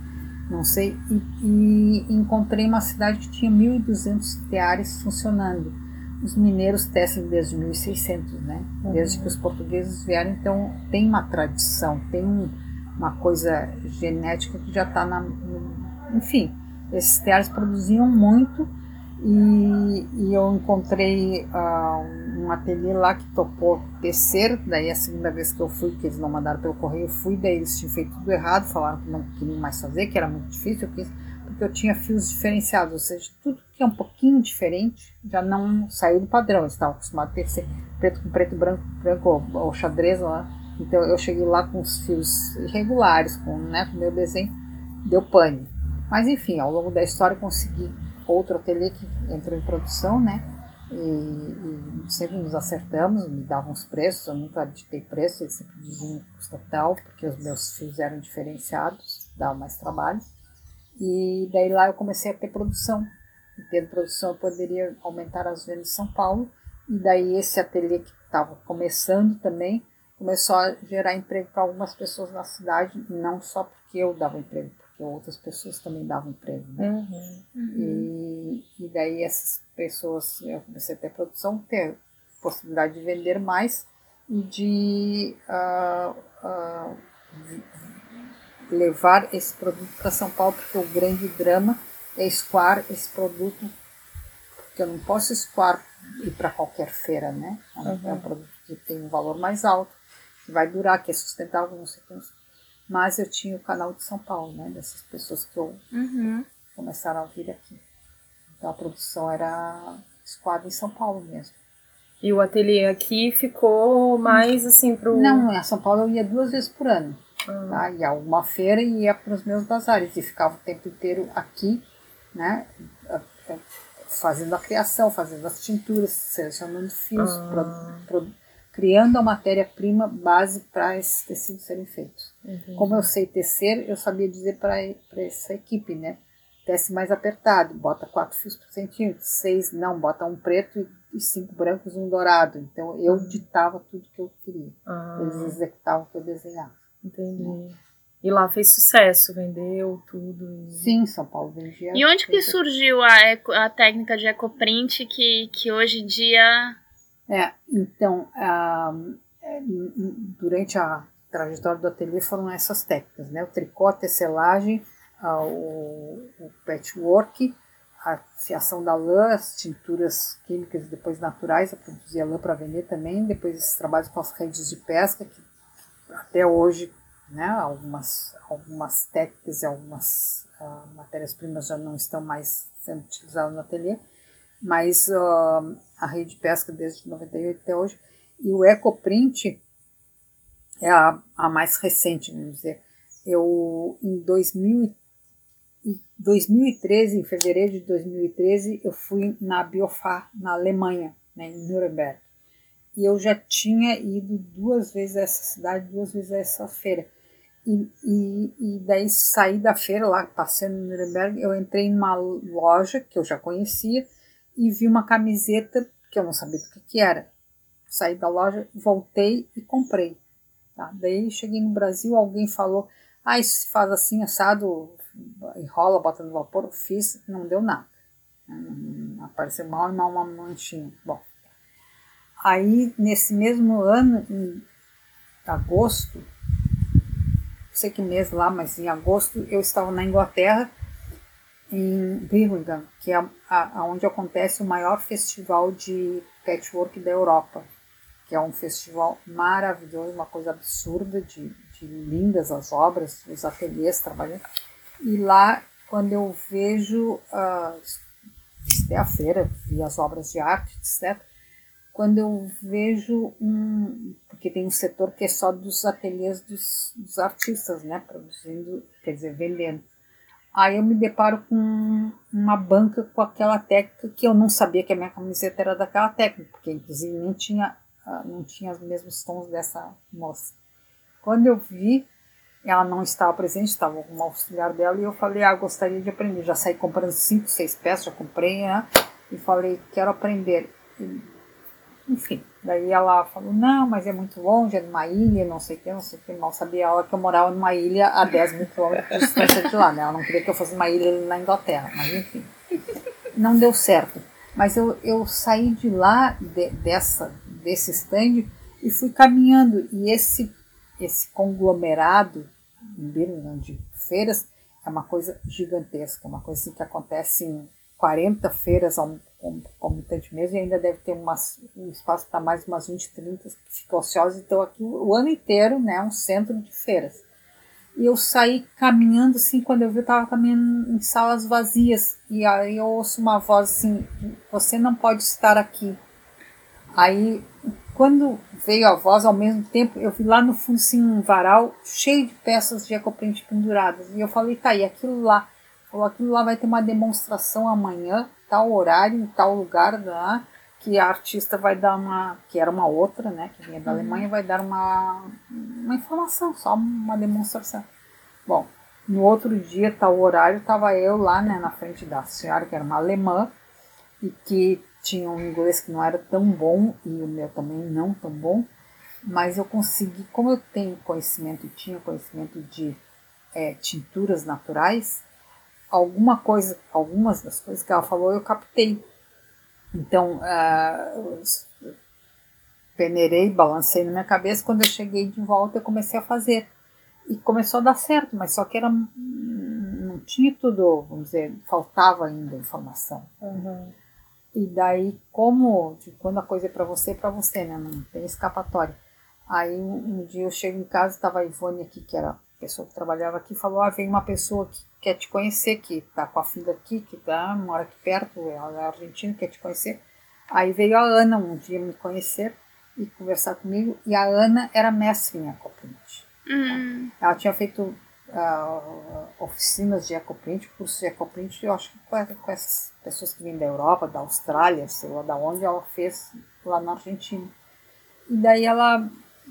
não sei. E, e encontrei uma cidade que tinha 1.200 teares funcionando. Os mineiros tecem desde 1600, né? Desde que os portugueses vieram, então tem uma tradição, tem um uma coisa genética que já está na. Enfim, esses teares produziam muito e, e eu encontrei uh, um ateliê lá que topou tecer, daí a segunda vez que eu fui, que eles não mandaram pelo correio, eu fui, daí eles tinham feito tudo errado, falaram que não queriam mais fazer, que era muito difícil, eu quis, porque eu tinha fios diferenciados, ou seja, tudo que é um pouquinho diferente já não saiu do padrão, eles estavam acostumados a tecer preto com preto, branco, branco ou, ou xadrez lá, então eu cheguei lá com os fios irregulares, com né, o meu desenho, deu pane. Mas enfim, ao longo da história consegui outro ateliê que entrou em produção, né? E, e, sempre nos acertamos, me davam os preços, eu nunca ditei preço, eles sempre diziam custa tal, porque os meus fios eram diferenciados, dava mais trabalho. E daí lá eu comecei a ter produção. E tendo produção eu poderia aumentar as vendas em São Paulo. E daí esse ateliê que estava começando também, começou a gerar emprego para algumas pessoas na cidade, não só porque eu dava emprego, porque outras pessoas também davam emprego. Né? Uhum, uhum. E, e, daí essas pessoas, eu comecei a ter produção, ter possibilidade de vender mais e de uh, uh, levar esse produto para São Paulo, porque o grande drama é escoar esse produto, porque eu não posso escoar ir para qualquer feira, né? É um Uhum. produto que tem um valor mais alto, que vai durar, que é sustentável, não sei o que. Mas eu tinha o canal de São Paulo, né? Dessas pessoas que eu Uhum. começaram a vir aqui. Então a produção era escoada em São Paulo mesmo. E o ateliê aqui ficou mais assim pro. Não, em São Paulo eu ia duas vezes por ano. Ah, Tá? Ia a uma feira e ia para os meus bazares. E ficava o tempo inteiro aqui, né? a- a- Fazendo a criação, fazendo as tinturas, selecionando fios, produ- produ- criando a matéria-prima base para esses tecidos serem feitos. entendi. Como eu sei tecer, eu sabia dizer para essa equipe, né? Tece mais apertado, bota quatro fios por centímetro, seis não, bota um preto e- e cinco brancos e um dourado. Então eu ditava tudo que eu queria. Ah, Eles executavam o que eu desenhava. entendi. E lá fez sucesso, vendeu tudo. Sim, São Paulo vendia. E onde que surgiu a, eco- a técnica de ecoprint que, que hoje em dia. É, então, ah, é, durante a trajetória do ateliê foram essas técnicas, né? O tricô, a tecelagem, ah, o, o patchwork, a fiação da lã, as tinturas químicas depois naturais, eu produzia lã para vender também, depois esses trabalhos com as redes de pesca, que até hoje, né, algumas, algumas técnicas e algumas ah, matérias-primas já não estão mais sendo utilizadas no ateliê, mas ah, a rede de pesca desde 98 até hoje, e o ecoprint é a, a mais recente, vamos dizer. Eu, em 2000, e- em 2013, em fevereiro de 2013, eu fui na Biofar, na Alemanha, né, em Nuremberg. E eu já tinha ido duas vezes a essa cidade, duas vezes a essa feira. E, e, e daí saí da feira lá, passeando em Nuremberg, eu entrei numa loja que eu já conhecia e vi uma camiseta que eu não sabia do que, que era. Saí da loja, voltei e comprei. Tá? Daí cheguei no Brasil, alguém falou, ah, isso se faz assim, assado, enrola, bota no vapor, eu fiz, não deu nada. Hum, Apareceu mal e mal uma manchinha. Bom, aí nesse mesmo ano, em agosto, não sei que mês lá, mas em agosto eu estava na Inglaterra, em Birmingham, que é onde acontece o maior festival de patchwork da Europa, que é um festival maravilhoso, uma coisa absurda, de, de lindas as obras, os ateliês trabalhando. E lá, quando eu vejo, uh, a feira, vi as obras de arte, etc., quando eu vejo um. Porque tem um setor que é só dos ateliês dos, dos artistas, né? Produzindo, quer dizer, vendendo. Aí eu me deparo com uma banca com aquela técnica que eu não sabia que a minha camiseta era daquela técnica, porque inclusive nem tinha, não tinha os mesmos tons dessa moça. Quando eu vi, ela não estava presente, estava com uma auxiliar dela, e eu falei, ah, gostaria de aprender. Já saí comprando cinco, seis peças, já comprei, né? E falei, quero aprender. E, enfim, daí ela falou, não, mas é muito longe, é numa ilha, não sei o que, não sei o que. Mal sabia ela que eu morava numa ilha a 10 mil quilômetros de distância de lá, né? Ela não queria que eu fosse numa ilha na Inglaterra, mas enfim. Não deu certo. Mas eu, eu saí de lá, de, dessa, desse stand, e fui caminhando. E esse, esse conglomerado em Birmingham de feiras é uma coisa gigantesca, uma coisa assim que acontece em 40 feiras ao comitante mesmo, e ainda deve ter umas, um espaço para mais umas 20, 30 que ficam ociosas. Então, aqui o ano inteiro né, é um centro de feiras. E eu saí caminhando assim, quando eu vi, eu estava caminhando em salas vazias. E aí eu ouço uma voz assim: Você não pode estar aqui. Aí, quando veio a voz, ao mesmo tempo, eu vi lá no fundo assim, um varal cheio de peças de ecoprint penduradas. E eu falei: Tá, e aquilo lá? Falou: Aquilo lá vai ter uma demonstração amanhã tal horário, em tal lugar lá, que a artista vai dar uma, que era uma outra, né, que vinha da Alemanha, vai dar uma, uma informação, só uma demonstração. Bom, no outro dia, tal horário, estava eu lá, né, na frente da senhora, que era uma alemã, e que tinha um inglês que não era tão bom, e o meu também não tão bom, mas eu consegui, como eu tenho conhecimento, e tinha conhecimento de é, tinturas naturais, alguma coisa, algumas das coisas que ela falou eu captei. Então, uh, peneirei, balancei na minha cabeça. Quando eu cheguei de volta, eu comecei a fazer. E começou a dar certo, mas só que era não tinha tudo, vamos dizer, faltava ainda informação. Uhum. E daí, como de quando a coisa é para você, é para você, né? Não tem escapatória. Aí um, um dia eu chego em casa, estava a Ivone aqui, que era pessoa que trabalhava aqui, falou: Ah, vem uma pessoa que quer te conhecer, que tá com a filha aqui, que tá, mora aqui perto, ela é argentina, quer te conhecer. Aí veio a Ana um dia me conhecer e conversar comigo, e a Ana era mestre em ecoprint. Hum. Ela tinha feito uh, oficinas de ecoprint, cursos de ecoprint, eu acho que com, com essas pessoas que vêm da Europa, da Austrália, sei lá da onde, ela fez lá na Argentina. E daí ela,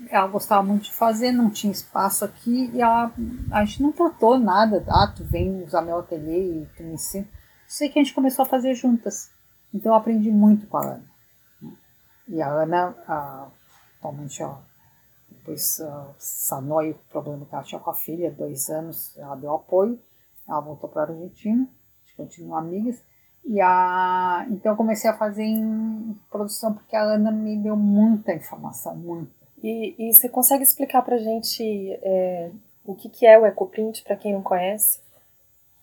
ela gostava muito de fazer, não tinha espaço aqui, e ela, a gente não tratou nada, ah, tu vem usar meu ateliê e tu me ensina. Sei que a gente começou a fazer juntas. Então eu aprendi muito com a Ana. E a Ana, ah, atualmente, ó, depois uh, sanou o problema que ela tinha com a filha, dois anos, ela deu apoio, ela voltou para a Argentina, a gente continua amigas. E a, então eu comecei a fazer em produção, porque a Ana me deu muita informação, muita. E, e você consegue explicar pra gente é, o que, que é o ecoprint, para quem não conhece?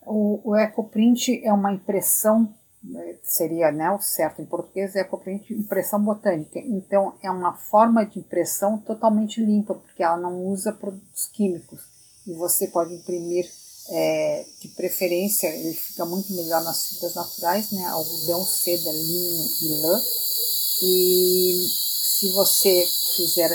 O, o ecoprint é uma impressão, eh, seria né, o certo em português, é ecoprint impressão botânica. Então é uma forma de impressão totalmente limpa, porque ela não usa produtos químicos. E você pode imprimir, é, de preferência, ele fica muito melhor nas fibras naturais, né, algodão, seda, linho e lã. E se você fizer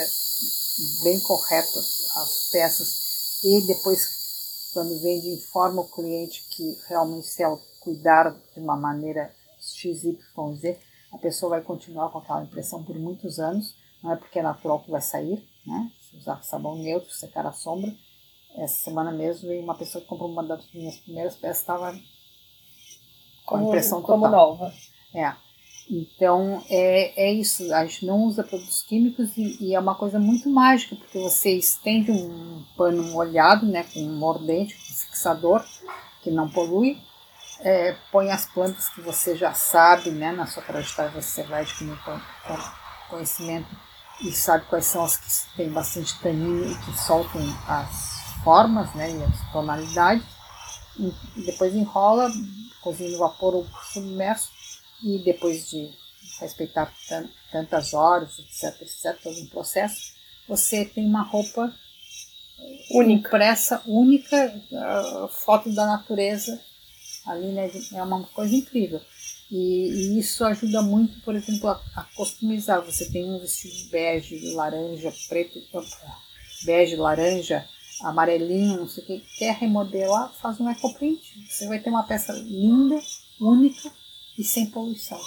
bem corretas as peças e depois quando vende informa o cliente que realmente se ela cuidar de uma maneira XYZ, a pessoa vai continuar com aquela impressão por muitos anos, não é porque é natural que vai sair, né? Se usar sabão neutro, secar a sombra. Essa semana mesmo veio uma pessoa que comprou uma das minhas primeiras peças, estava com a Como, impressão total. como nova. É. Então é, é isso, a gente não usa produtos químicos e, e é uma coisa muito mágica, porque você estende um pano molhado, né, com um mordente, um fixador, que não polui, é, põe as plantas que você já sabe, né, na sua trajetória você vai adquirindo con- con- conhecimento e sabe quais são as que têm bastante tanino e que soltam as formas, né, e as tonalidades, e depois enrola, cozinha no vapor ou submerso, e depois de respeitar tan- tantas horas, etc, etc, todo um processo, você tem uma roupa Única. impressa, única, ah, foto da natureza ali, né, é uma coisa incrível. E, e isso ajuda muito, por exemplo, a, a customizar. Você tem um vestido bege, laranja, preto, bege, laranja, amarelinho, não sei o que, quer remodelar, faz um ecoprint. Você vai ter uma peça linda, única e sem poluição.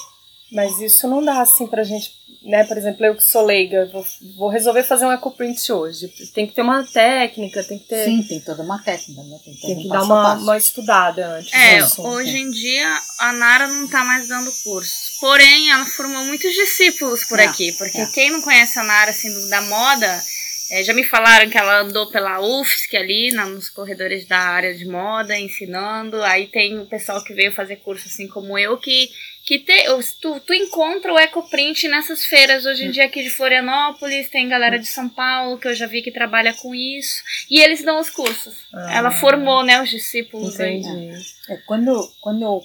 Mas isso não dá assim pra gente, né? Por exemplo, eu que sou leiga, vou, vou resolver fazer um ecoprint hoje. Tem que ter uma técnica, tem que ter. Sim, tem toda uma técnica, né? Tem, Tem um que dar passo a uma, uma estudada antes. É, disso. hoje em dia a Nara não tá mais dando cursos. Porém, ela formou muitos discípulos por É, aqui. Porque é. quem não conhece a Nara assim, da moda, é, já me falaram que ela andou pela UFSC ali, na- nos corredores da área de moda, ensinando. Aí tem o pessoal que veio fazer curso assim como eu, que, que te, tu, tu encontra o ecoprint nessas feiras hoje em dia aqui de Florianópolis, tem galera de São Paulo que eu já vi que trabalha com isso. E eles dão os cursos. Ah. Ela formou, né, os discípulos aí. Entendi. É, quando, quando eu,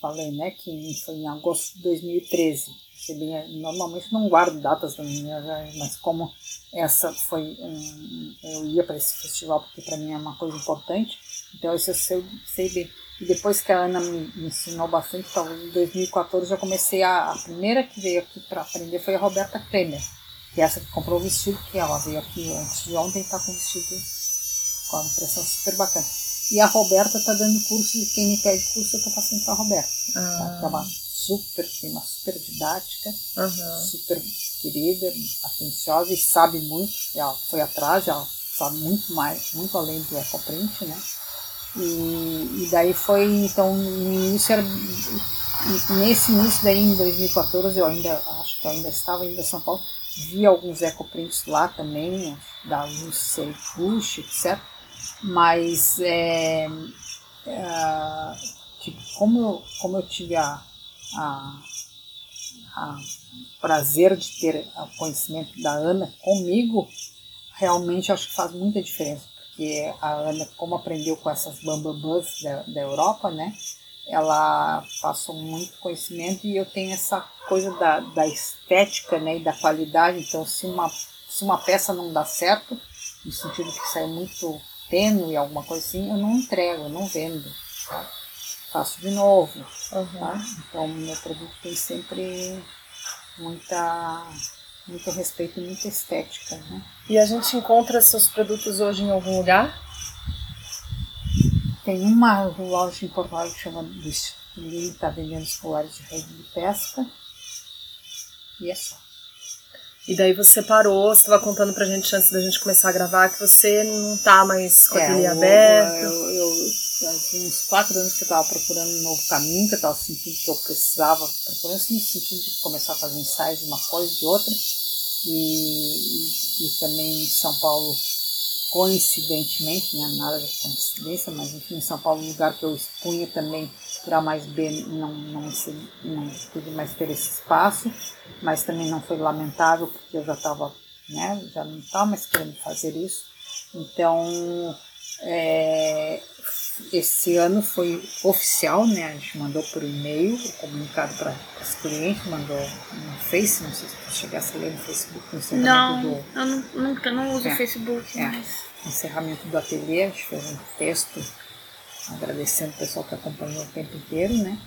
falei, né, que foi em agosto de 2013, se bem, normalmente não guardo datas da minha, mas como essa foi um, eu ia para esse festival porque para mim é uma coisa importante, então isso eu sei, bem. E depois que a Ana me, me ensinou bastante, talvez em 2014 eu comecei a, a primeira que veio aqui para aprender foi a Roberta Kremer, que é essa que comprou o vestido, que ela veio aqui antes de ontem, está com o vestido com uma impressão super bacana. E a Roberta tá dando curso, e quem me pede curso eu tô passando pra Roberta. Ela tá uma super, uma super didática, Aham. super querida, atenciosa e sabe muito. Ela foi atrás, ela sabe muito mais, muito além do ecoprint, né? E, e daí foi, então, no início era. Nesse início daí, em 2014, eu ainda, acho que eu ainda estava ainda em São Paulo, vi alguns ecoprints lá também, da Lucy Bush, etc. Mas é, é, tipo, como eu, como eu tive a, a, a prazer de ter o conhecimento da Ana comigo, realmente acho que faz muita diferença, porque a Ana, como aprendeu com essas bambambãs da, da Europa, né, ela passou muito conhecimento e eu tenho essa coisa da, da estética né, e da qualidade, então se uma, se uma peça não dá certo, no sentido que sai muito tênue, alguma coisa assim, eu não entrego, eu não vendo. Tá? Faço de novo. Uhum. Tá? Então, meu produto tem sempre muita, muito respeito e muita estética. Né? E a gente encontra seus produtos hoje em algum lugar? Tem uma loja em Porto Alegre que chama. Ele está vendendo os colares de rede de pesca. E é só. E daí você parou, você estava contando pra gente antes da gente começar a gravar que você não tá mais com é, aberto. Eu, eu, eu, uns quatro anos que eu estava procurando um novo caminho, que eu estava sentindo que eu precisava, procurando assim, no sentido de começar a fazer ensaios de uma coisa e de outra. E, e, e também em São Paulo coincidentemente, né, nada de coincidência, mas enfim, São Paulo, um lugar que eu expunha também para mais B, não, não, não pude mais ter esse espaço, mas também não foi lamentável, porque eu já estava, né, já não estava mais querendo fazer isso. Então, é, esse ano foi oficial, né? A gente mandou por e-mail o comunicado para os clientes, mandou no Face, não sei se você chegasse a ler no Facebook o encerramento não, do. Eu não, nunca não uso o é, Facebook, é, mas. Encerramento do ateliê, a gente fez um texto agradecendo o pessoal que acompanhou o tempo inteiro, né?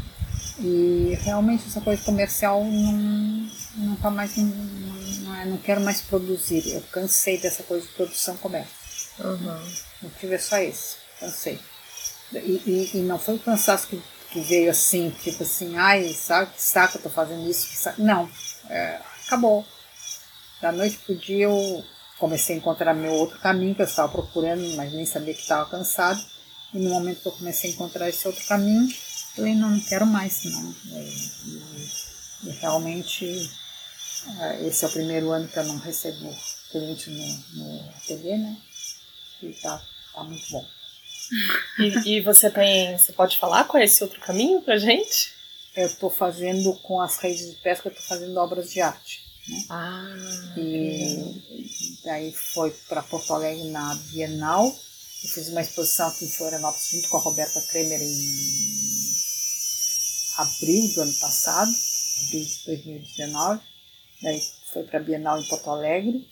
E realmente essa coisa comercial não, não tá mais. Não, não, é, não quero mais produzir. Eu cansei dessa coisa de produção comércio. Uhum. O motivo é só esse, cansei. E, e, e, não foi o cansaço que, que, veio assim, tipo assim, ai, sabe que saco eu tô fazendo isso? Não, é, acabou. Da noite pro dia eu comecei a encontrar meu outro caminho que eu estava procurando, mas nem sabia que estava cansado. E no momento que eu comecei a encontrar esse outro caminho, eu falei, não, não quero mais, não. E, e realmente, é, esse é o primeiro ano que eu não recebo cliente no, no ateliê, né? E tá, tá muito bom. E, e, você tem. Você pode falar qual é esse outro caminho pra gente? Eu estou fazendo com as redes de pesca, eu estou fazendo obras de arte. Né? Ah. E daí foi para Porto Alegre na Bienal. Eu fiz uma exposição aqui em Florianópolis junto com a Roberta Kremer em abril do ano passado, abril de 2019. Daí foi para a Bienal em Porto Alegre,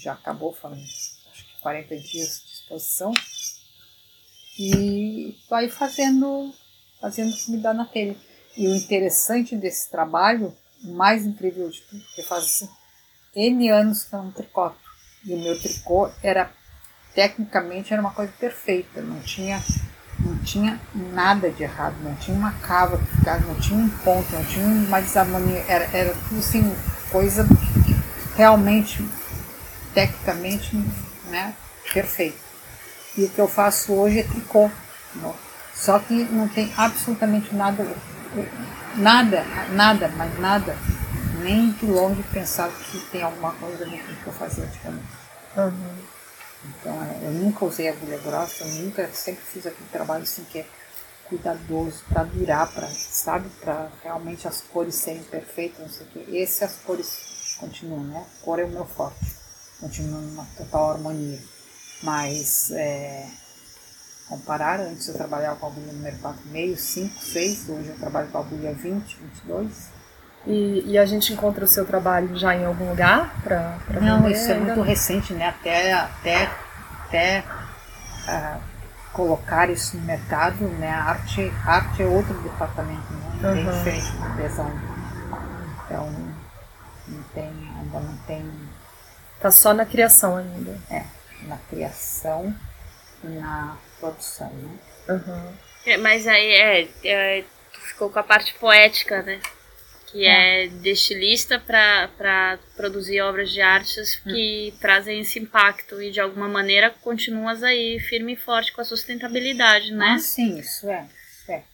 já acabou, foram acho que 40 dias de exposição e vai fazendo, fazendo o que me dá na telha. E o interessante desse trabalho, o mais incrível de tudo, que faz assim, N anos que eu não tricoto. E o meu tricô era, tecnicamente, era uma coisa perfeita, não tinha, não tinha nada de errado, não tinha uma cava que ficava, não tinha um ponto, não tinha uma desarmonia, era, era tudo assim, coisa realmente, tecnicamente, né, perfeita. E o que eu faço hoje é tricô. Né? Só que não tem absolutamente nada, nada, nada, mas nada, nem de longe pensar que tem alguma coisa no que eu fazia antigamente. Uhum. Então, é, eu nunca usei agulha grossa, eu nunca, sempre fiz aquele trabalho assim que é cuidadoso para durar, para sabe, para realmente as cores serem perfeitas, não sei o quê. Esse as cores continuam, né? A cor é o meu forte, continua numa total harmonia. Mas é, comparar, antes eu trabalhava com a agulha número 4,5, 5, 6, hoje eu trabalho com a agulha 20, 22. E, e a gente encontra o seu trabalho já em algum lugar para Não, isso é muito recente, né? Até, até, até uh, colocar isso no mercado, né? A arte, arte é outro departamento, né? Uhum. Bem diferente do design. Então, não tem, ainda não tem. Tá só na criação ainda. É na criação e na produção, né? Uhum. É, mas aí é, é, tu ficou com a parte poética, né? Que é, é de estilista para produzir obras de artes que hum. trazem esse impacto e de alguma maneira continuas aí firme e forte com a sustentabilidade, né? Ah, sim, isso é. Isso é.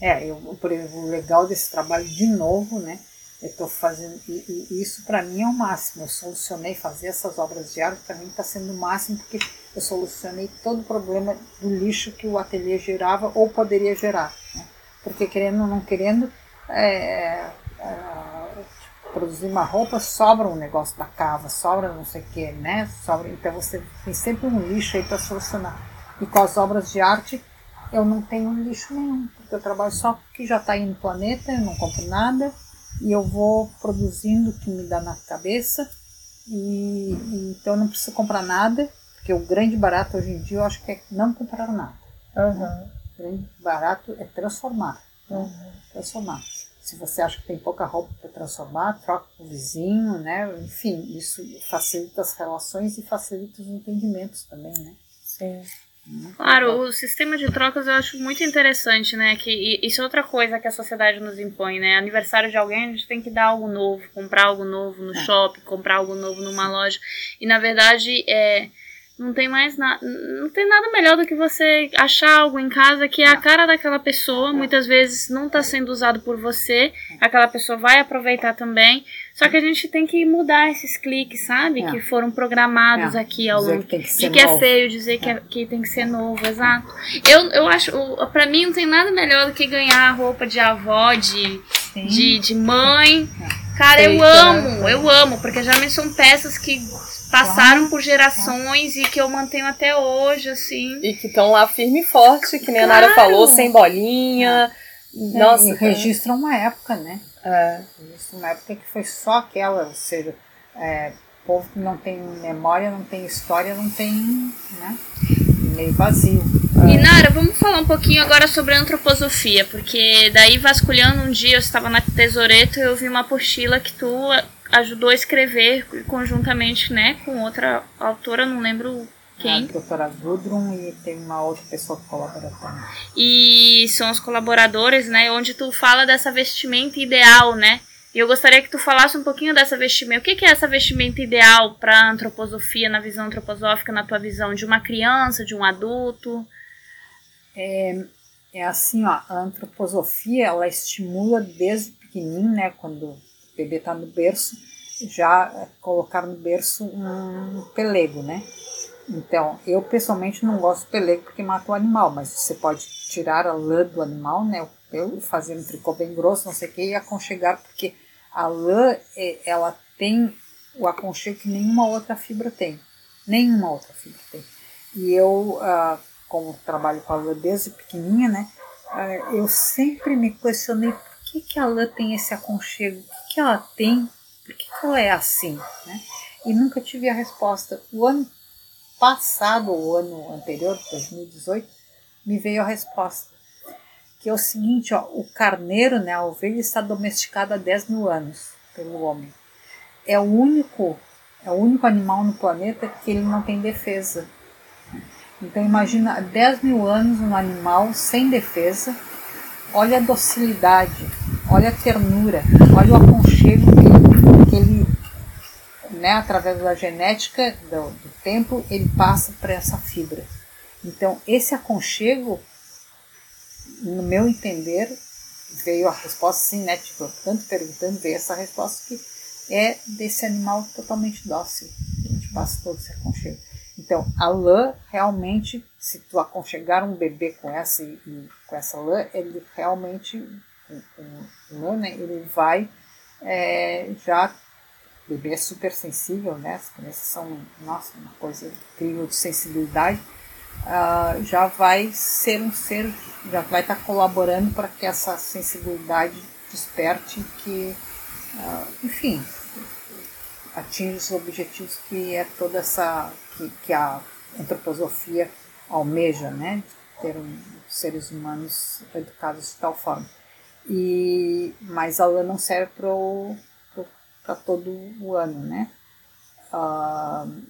é eu, por exemplo, o legal desse trabalho de novo, né? Eu estou fazendo e, e isso para mim é o máximo. Eu solucionei fazer essas obras de arte para mim está sendo o máximo porque eu solucionei todo o problema do lixo que o ateliê gerava ou poderia gerar. Né? Porque querendo ou não querendo, é, é, produzir uma roupa sobra um negócio da cava, sobra não sei o que, né? Sobra, então você tem sempre um lixo aí para solucionar. E com as obras de arte eu não tenho lixo nenhum, porque eu trabalho só o que já está aí no planeta, eu não compro nada e eu vou produzindo o que me dá na cabeça e, e, então eu não preciso comprar nada, porque o grande barato hoje em dia eu acho que é não comprar nada. Uhum. Né? O grande barato é transformar. Uhum. Né? Transformar. Se você acha que tem pouca roupa para transformar, troca com o vizinho, né? Enfim, isso facilita as relações e facilita os entendimentos também, né? Sim. Claro, o sistema de trocas eu acho muito interessante, né? Que isso é outra coisa que a sociedade nos impõe, né? Aniversário de alguém, a gente tem que dar algo novo, comprar algo novo no é. shopping, comprar algo novo numa loja. E na verdade, é, não tem mais nada. Não tem nada melhor do que você achar algo em casa que é a cara daquela pessoa. Muitas vezes não está sendo usado por você. Aquela pessoa vai aproveitar também. Só que a gente tem que mudar esses cliques, sabe? É. Que foram programados é. aqui ao longo. Que de que é novo. é feio, dizer que, é, que tem que ser novo, exato. Eu, eu acho, para mim não tem nada melhor do que ganhar roupa de avó, de, de, de mãe. É. Cara, eu amo, eu amo, porque geralmente são peças que passaram por gerações e que eu mantenho até hoje, assim. E que estão lá firme e forte, que nem claro. a Nara falou, sem bolinha. É, Nossa, e registram uma época, né? É. Uma época que foi só aquela, ou seja, é, povo que não tem memória, não tem história, não tem, né? Meio vazio. E Nara, vamos falar um pouquinho agora sobre antroposofia, porque daí vasculhando um dia eu estava na Tesoureto e eu vi uma apostila que tu ajudou a escrever conjuntamente, né, com outra autora, não lembro quem. A doutora Gudrun e tem uma outra pessoa que colabora também. E são os colaboradores, né, onde tu fala dessa vestimenta ideal, né? E eu gostaria que tu falasse um pouquinho dessa vestimenta. O que, que é essa vestimenta ideal para antroposofia, na visão antroposófica, na tua visão, de uma criança, de um adulto? É, é assim, ó, a antroposofia, ela estimula desde pequenininho, né, quando bebê está no berço, já colocar no berço um pelego, né? Então, eu pessoalmente não gosto do pelego porque mata o animal, mas você pode tirar a lã do animal, né? O pelo, fazer um tricô bem grosso, não sei o que, e aconchegar, porque a lã, é, ela tem o aconchego que nenhuma outra fibra tem. Nenhuma outra fibra tem. E eu, ah, como trabalho com a lã desde pequenininha, né? Ah, eu sempre me questionei por que, que a lã tem esse aconchego que ela tem? Por que, que ela é assim? Né? E nunca tive a resposta. O ano passado, o ano anterior, 2018, me veio a resposta. É o seguinte, ó, o carneiro, né, a ovelha está domesticada há 10 mil anos pelo homem. É o único, é o único animal no planeta que ele não tem defesa. Então imagina 10 mil anos um animal sem defesa, olha a docilidade, olha a ternura, olha o aconchego que, que ele, né, através da genética do, do tempo, ele passa para essa fibra. Então, esse aconchego, no meu entender, veio a resposta sim, né? Tipo, tanto perguntando, veio essa resposta que é desse animal totalmente dócil. A gente passa todo esse aconchego. Então, a lã realmente, se tu aconchegar um bebê com essa, com essa lã, ele realmente com, né, ele vai é, já o bebê é super sensível, né? As crianças são, nossa, uma coisa incrível de sensibilidade. Uh, já vai ser um ser, já vai estar tá colaborando para que essa sensibilidade desperte, que, uh, enfim, atinja os objetivos que é toda essa, que, que a antroposofia almeja, né? Ter um, seres humanos educados de tal forma. E, mas a lã não serve para todo o ano, né? Uh,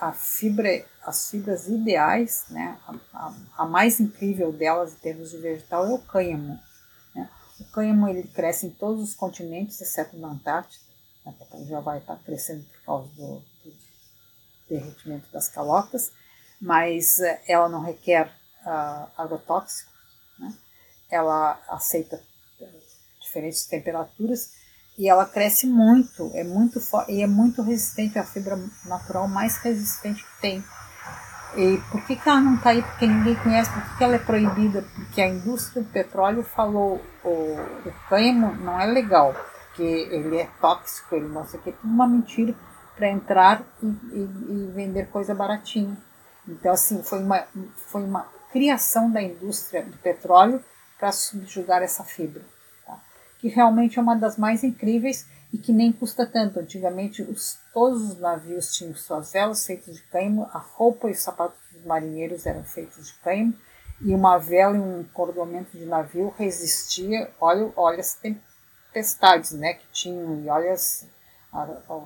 a fibra, as fibras ideais, né? A, a, a, mais incrível delas em termos de vegetal é o cânhamo. Né? O cânhamo ele cresce em todos os continentes, exceto na Antártida, né? já vai estar crescendo por causa do, do derretimento das calotas, mas uh, ela não requer uh, agrotóxico, né? ela aceita diferentes temperaturas e ela cresce muito, é muito e é muito resistente, é a fibra natural mais resistente que tem. E por que, que ela não está aí? Porque ninguém conhece. Por que, que ela é proibida? Porque a indústria do petróleo falou o, o cânhamo não é legal, porque ele é tóxico, ele não sei o que, tudo uma mentira para entrar e, e, e, vender coisa baratinha. Então, assim, foi uma, foi uma criação da indústria do petróleo para subjugar essa fibra, tá? que realmente é uma das mais incríveis e que nem custa tanto. Antigamente, os, todos os navios tinham suas velas feitas de cânhamo, a roupa e os sapatos dos marinheiros eram feitos de cânhamo, e uma vela e um cordoamento de navio resistia, olha, olha as tempestades né, que tinham, e olha as, o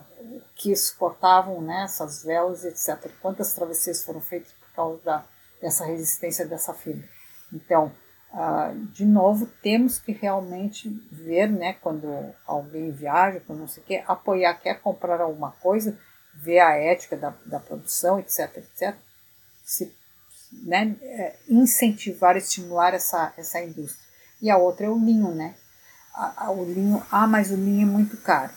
que suportavam né, essas velas, etc. Quantas travessias foram feitas por causa da, dessa resistência dessa fibra. Então, uh, de novo, temos que realmente ver, né, quando alguém viaja, quando não sei apoiar, quer comprar alguma coisa, ver a ética da, da produção, etc, etc. Se, né, é, incentivar, estimular essa, essa indústria. E a outra é o linho, né? A, o linho, ah, mas o linho é muito caro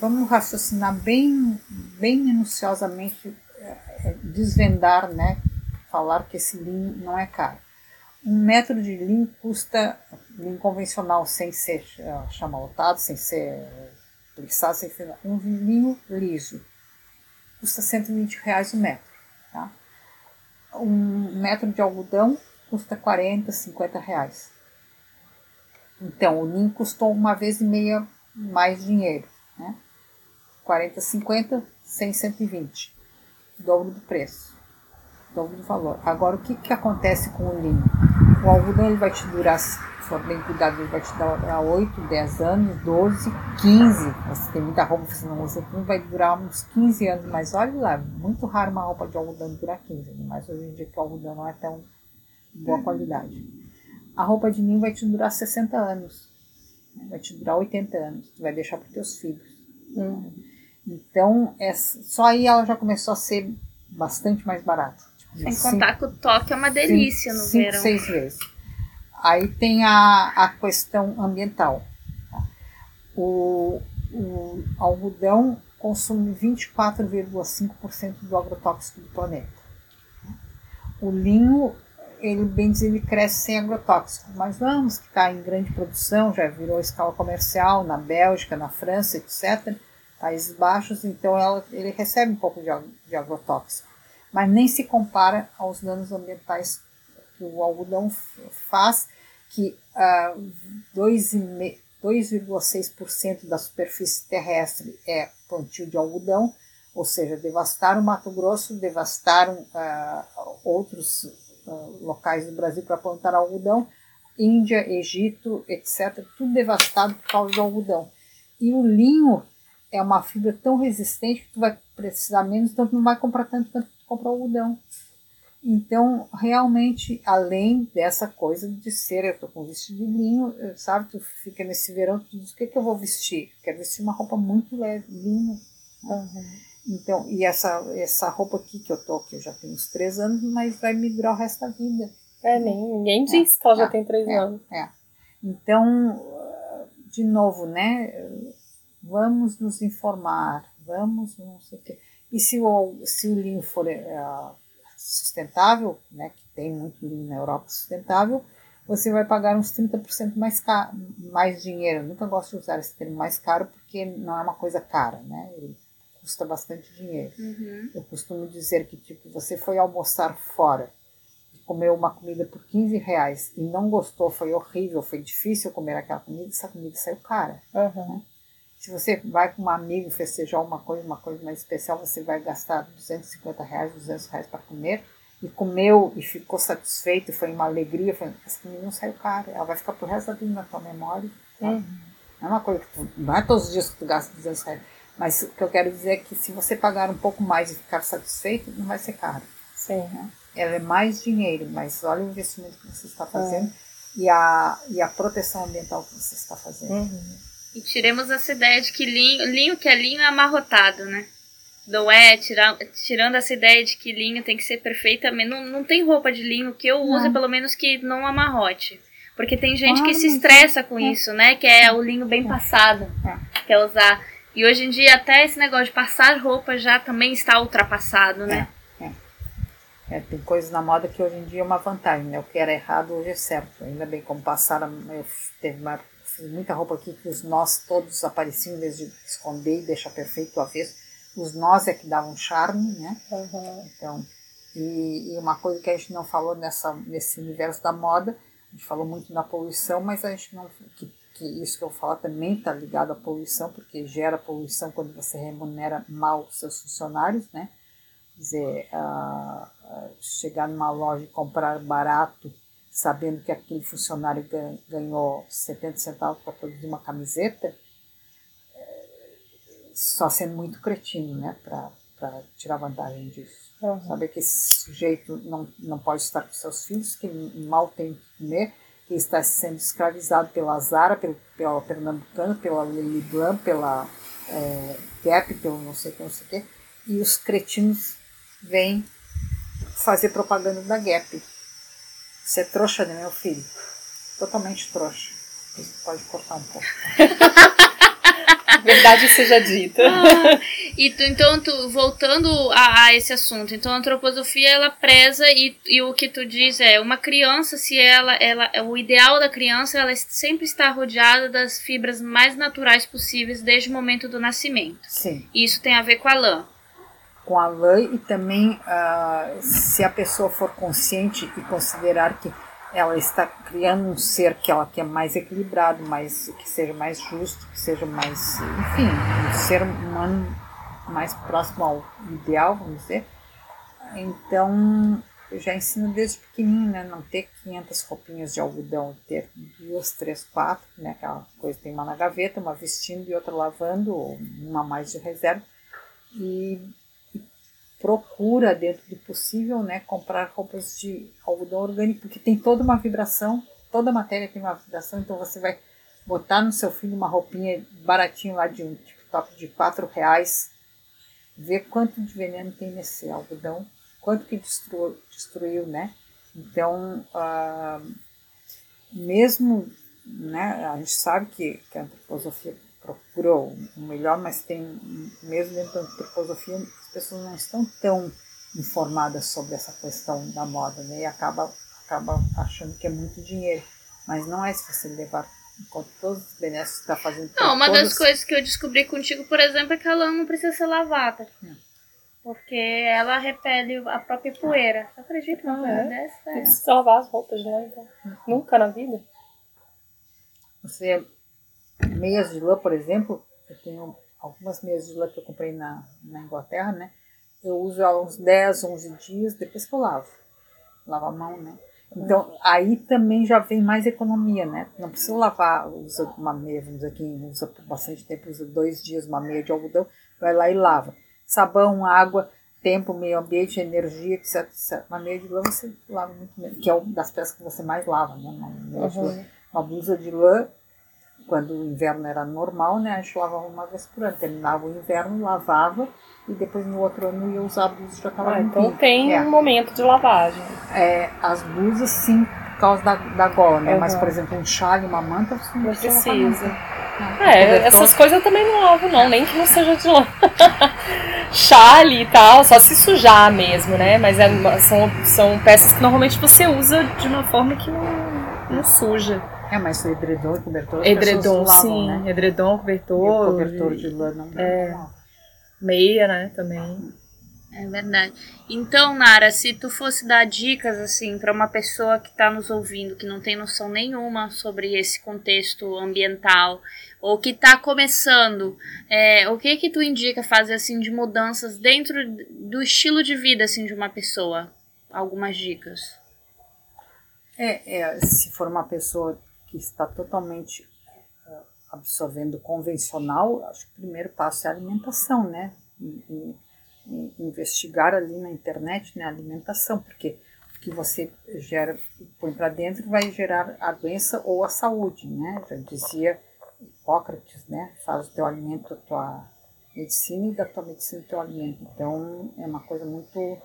vamos raciocinar bem, bem minuciosamente, é, é, desvendar, né? Falar que esse linho não é caro. Um metro de linho custa, linho convencional, sem ser uh, chamalotado, sem ser plissado, sem ser, um linho liso, custa 120 reais o metro. Tá? Um metro de algodão custa 40, 50 reais. Então, o linho custou uma vez e meia mais dinheiro. Né? 40, 50, 100, 120. Dobro do preço. Dobro do valor. Agora, o que, que acontece com o linho? O algodão ele vai te durar, se for bem cuidado, ele vai te durar 8, 10 anos, 12, 15. Você tem muita roupa que você não usa, tudo vai durar uns 15 anos. Mas olha lá, muito raro uma roupa de algodão durar 15. Mas hoje em dia que o algodão não é tão boa qualidade. A roupa de linho vai te durar 60 anos. Vai te durar 80 anos. Tu vai deixar para os teus filhos. Hum. Então, é, só aí ela já começou a ser bastante mais barata. Sem cinco, contar que o toque é uma delícia cinco, no cinco, verão. seis vezes. Aí tem a, a questão ambiental. Tá? O, o algodão consome 24,5% do agrotóxico do planeta. O linho, ele bem diz, ele cresce sem agrotóxico, mas vamos que está em grande produção, já virou escala comercial na Bélgica, na França, etc Países Baixos, então ela, ele recebe um pouco de, de agrotóxico, mas nem se compara aos danos ambientais que o algodão faz, que uh, 2,6% da superfície terrestre é plantio de algodão, ou seja, devastaram o Mato Grosso, devastaram uh, outros uh, locais do Brasil para plantar algodão, Índia, Egito, etc., tudo devastado por causa do algodão. E o linho é uma fibra tão resistente que tu vai precisar menos, então tu não vai comprar tanto quanto tu compra algodão. Então, realmente, além dessa coisa de ser, eu tô com vestido de linho, sabe, tu fica nesse verão, tu diz, o que, que eu vou vestir? Quero vestir uma roupa muito leve, linho. Uhum. Então, e essa, essa roupa aqui que eu tô, que eu já tenho uns três anos, mas vai me durar o resto da vida. É, nem, ninguém diz é, que ela é, já tem três é, anos. É. Então, de novo, né, vamos nos informar, vamos não sei o quê. E se o, se o linho for é, sustentável, né, que tem muito linho na Europa sustentável, você vai pagar uns 30% mais, caro, mais dinheiro. Eu nunca gosto de usar esse termo mais caro porque não é uma coisa cara, né? Ele custa bastante dinheiro. Uhum. Eu costumo dizer que, tipo, você foi almoçar fora e comeu uma comida por 15 reais e não gostou, foi horrível, foi difícil comer aquela comida, essa comida saiu cara. Uhum. Né? Se você vai com um amigo festejar uma coisa, uma coisa mais especial, você vai gastar 250 reais, 200 reais para comer e comeu e ficou satisfeito, foi uma alegria, foi, essa comida não saiu cara, ela vai ficar pro resto da vida na tua memória. Uhum. Não é uma coisa que tu, não é todos os dias que tu gasta 200 reais, mas o que eu quero dizer é que se você pagar um pouco mais e ficar satisfeito, não vai ser caro. Sim. Né? Ela é mais dinheiro, mas olha o investimento que você está fazendo é. e, a, e a proteção ambiental que você está fazendo. Uhum. E tiremos essa ideia de que linho, linho que é linho é amarrotado, né? Não é, tira, tirando essa ideia de que linho tem que ser perfeitamente. Não, não tem roupa de linho que eu use, pelo menos que não amarrote. Porque tem gente que se estressa com é. isso, né? Que é o linho bem passado. É. quer usar. E hoje em dia até esse negócio de passar roupa já também está ultrapassado, né? É, tem coisas na moda que hoje em dia é uma vantagem, né? O que era errado hoje é certo. Ainda bem como passaram, eu teve uma, muita roupa aqui que os nós todos apareciam em vez de esconder e deixar perfeito o avesso. Os nós é que davam charme, né? Uhum. Então, e, e uma coisa que a gente não falou nessa, nesse universo da moda, a gente falou muito na poluição, mas a gente não. Que, que isso que eu falo também está ligado à poluição, porque gera poluição quando você remunera mal seus funcionários, né? Quer dizer, ah, chegar numa loja e comprar barato, sabendo que aquele funcionário gan- ganhou 70 centavos para produzir uma camiseta, eh, só sendo muito cretino, né? Para tirar vantagem disso. Uhum. Saber que esse sujeito não, não pode estar com seus filhos, que mal tem o que comer, que está sendo escravizado pela Zara, pelo, pela Pernambucana, pela Lili Blanc, pela é, Gap, pelo não sei o que, não sei o que, e os cretinos vêm fazer propaganda da Gap. Você é trouxa, né, meu filho? Totalmente trouxa. Isso pode cortar um pouco. Verdade seja dita. E tu, então, tu, voltando a, a esse assunto, então a antroposofia ela preza e, e o que tu diz é uma criança, se ela, ela, o ideal da criança, ela sempre está rodeada das fibras mais naturais possíveis desde o momento do nascimento. Sim. E isso tem a ver com a lã. Com a lã e também ah, se a pessoa for consciente e considerar que ela está criando um ser que ela quer mais equilibrado, mais que seja mais justo, que seja mais, enfim, um ser humano mais próximo ao ideal, vamos dizer. Então, eu já ensino desde pequenininho, né, não ter 500 roupinhas de algodão, ter duas, três, quatro, né, aquela coisa tem uma na gaveta, uma vestindo e outra lavando, ou uma mais de reserva. E procura, dentro do possível, né, comprar roupas de algodão orgânico, porque tem toda uma vibração, toda matéria tem uma vibração, então você vai botar no seu filho uma roupinha baratinha lá de um TikTok de quatro reais, ver quanto de veneno tem nesse algodão, quanto que destruiu, destruiu né? Então, ah, mesmo, né, a gente sabe que, que a antroposofia procura o melhor, mas tem, mesmo dentro da antroposofia, pessoas não estão tão informadas sobre essa questão da moda, né? E acaba, acaba achando que é muito dinheiro. Mas não é se você levar conta todos os benefícios que está fazendo. Não, uma todas- das coisas que eu descobri contigo, por exemplo, é que a lã não precisa ser lavada. Não. Porque ela repele a própria poeira. Você acredita numa Ah, é? dessa? Não É. precisa lavar as roupas lá, então. Nunca na vida? Você, meias de lã, por exemplo, eu tenho algumas lã que eu comprei na, na Inglaterra, né? Eu uso há uns 10, 11 dias depois que eu lavo. Lavo a mão, né? Então, aí também já vem mais economia, né? Não precisa lavar, usa uma meia, vamos dizer, quem usa por bastante tempo, usa dois dias uma meia de algodão, vai lá e lava. Sabão, água, tempo, meio ambiente, energia, etc, etc. Uma meia de lã você lava muito menos, que é uma das peças que você mais lava, né? Uma, meia de lã. Uhum. uma blusa de lã, quando o inverno era normal, né? A gente lavava uma vez por ano. Terminava o inverno, lavava e depois no outro ano ia usar a blusa já estava Ah, limpinha. então tem É. um momento de lavagem. É, as blusas sim, por causa da, da gola, né? Mas, Uhum. por exemplo, um chale, uma manta, você não, Não precisa. Não, É, essas coisas eu também não lavo, não, nem que não seja de lã. Chale e tal, só se sujar mesmo, né? Mas é são, são peças que normalmente você usa de uma forma que não, não suja. É, mas o edredom e cobertor. Edredom, lavam, sim. Né? Edredom, E o cobertor, cobertor de lã não. É. não meia, né, também. É verdade. Então, Nara, se tu fosse dar dicas assim para uma pessoa que está nos ouvindo, que não tem noção nenhuma sobre esse contexto ambiental, ou que está começando, é, o que que tu indica fazer assim de mudanças dentro do estilo de vida assim de uma pessoa? Algumas dicas. É, é, se for uma pessoa que está totalmente eh, absorvendo convencional, acho que o primeiro passo é a alimentação, né? E, e- investigar ali na internet né, a alimentação, porque o que você gera, põe para dentro vai gerar a doença ou a saúde, né? Já dizia Hipócrates, né? Faz o teu alimento a tua medicina e da tua medicina o teu alimento. Então, é uma coisa muito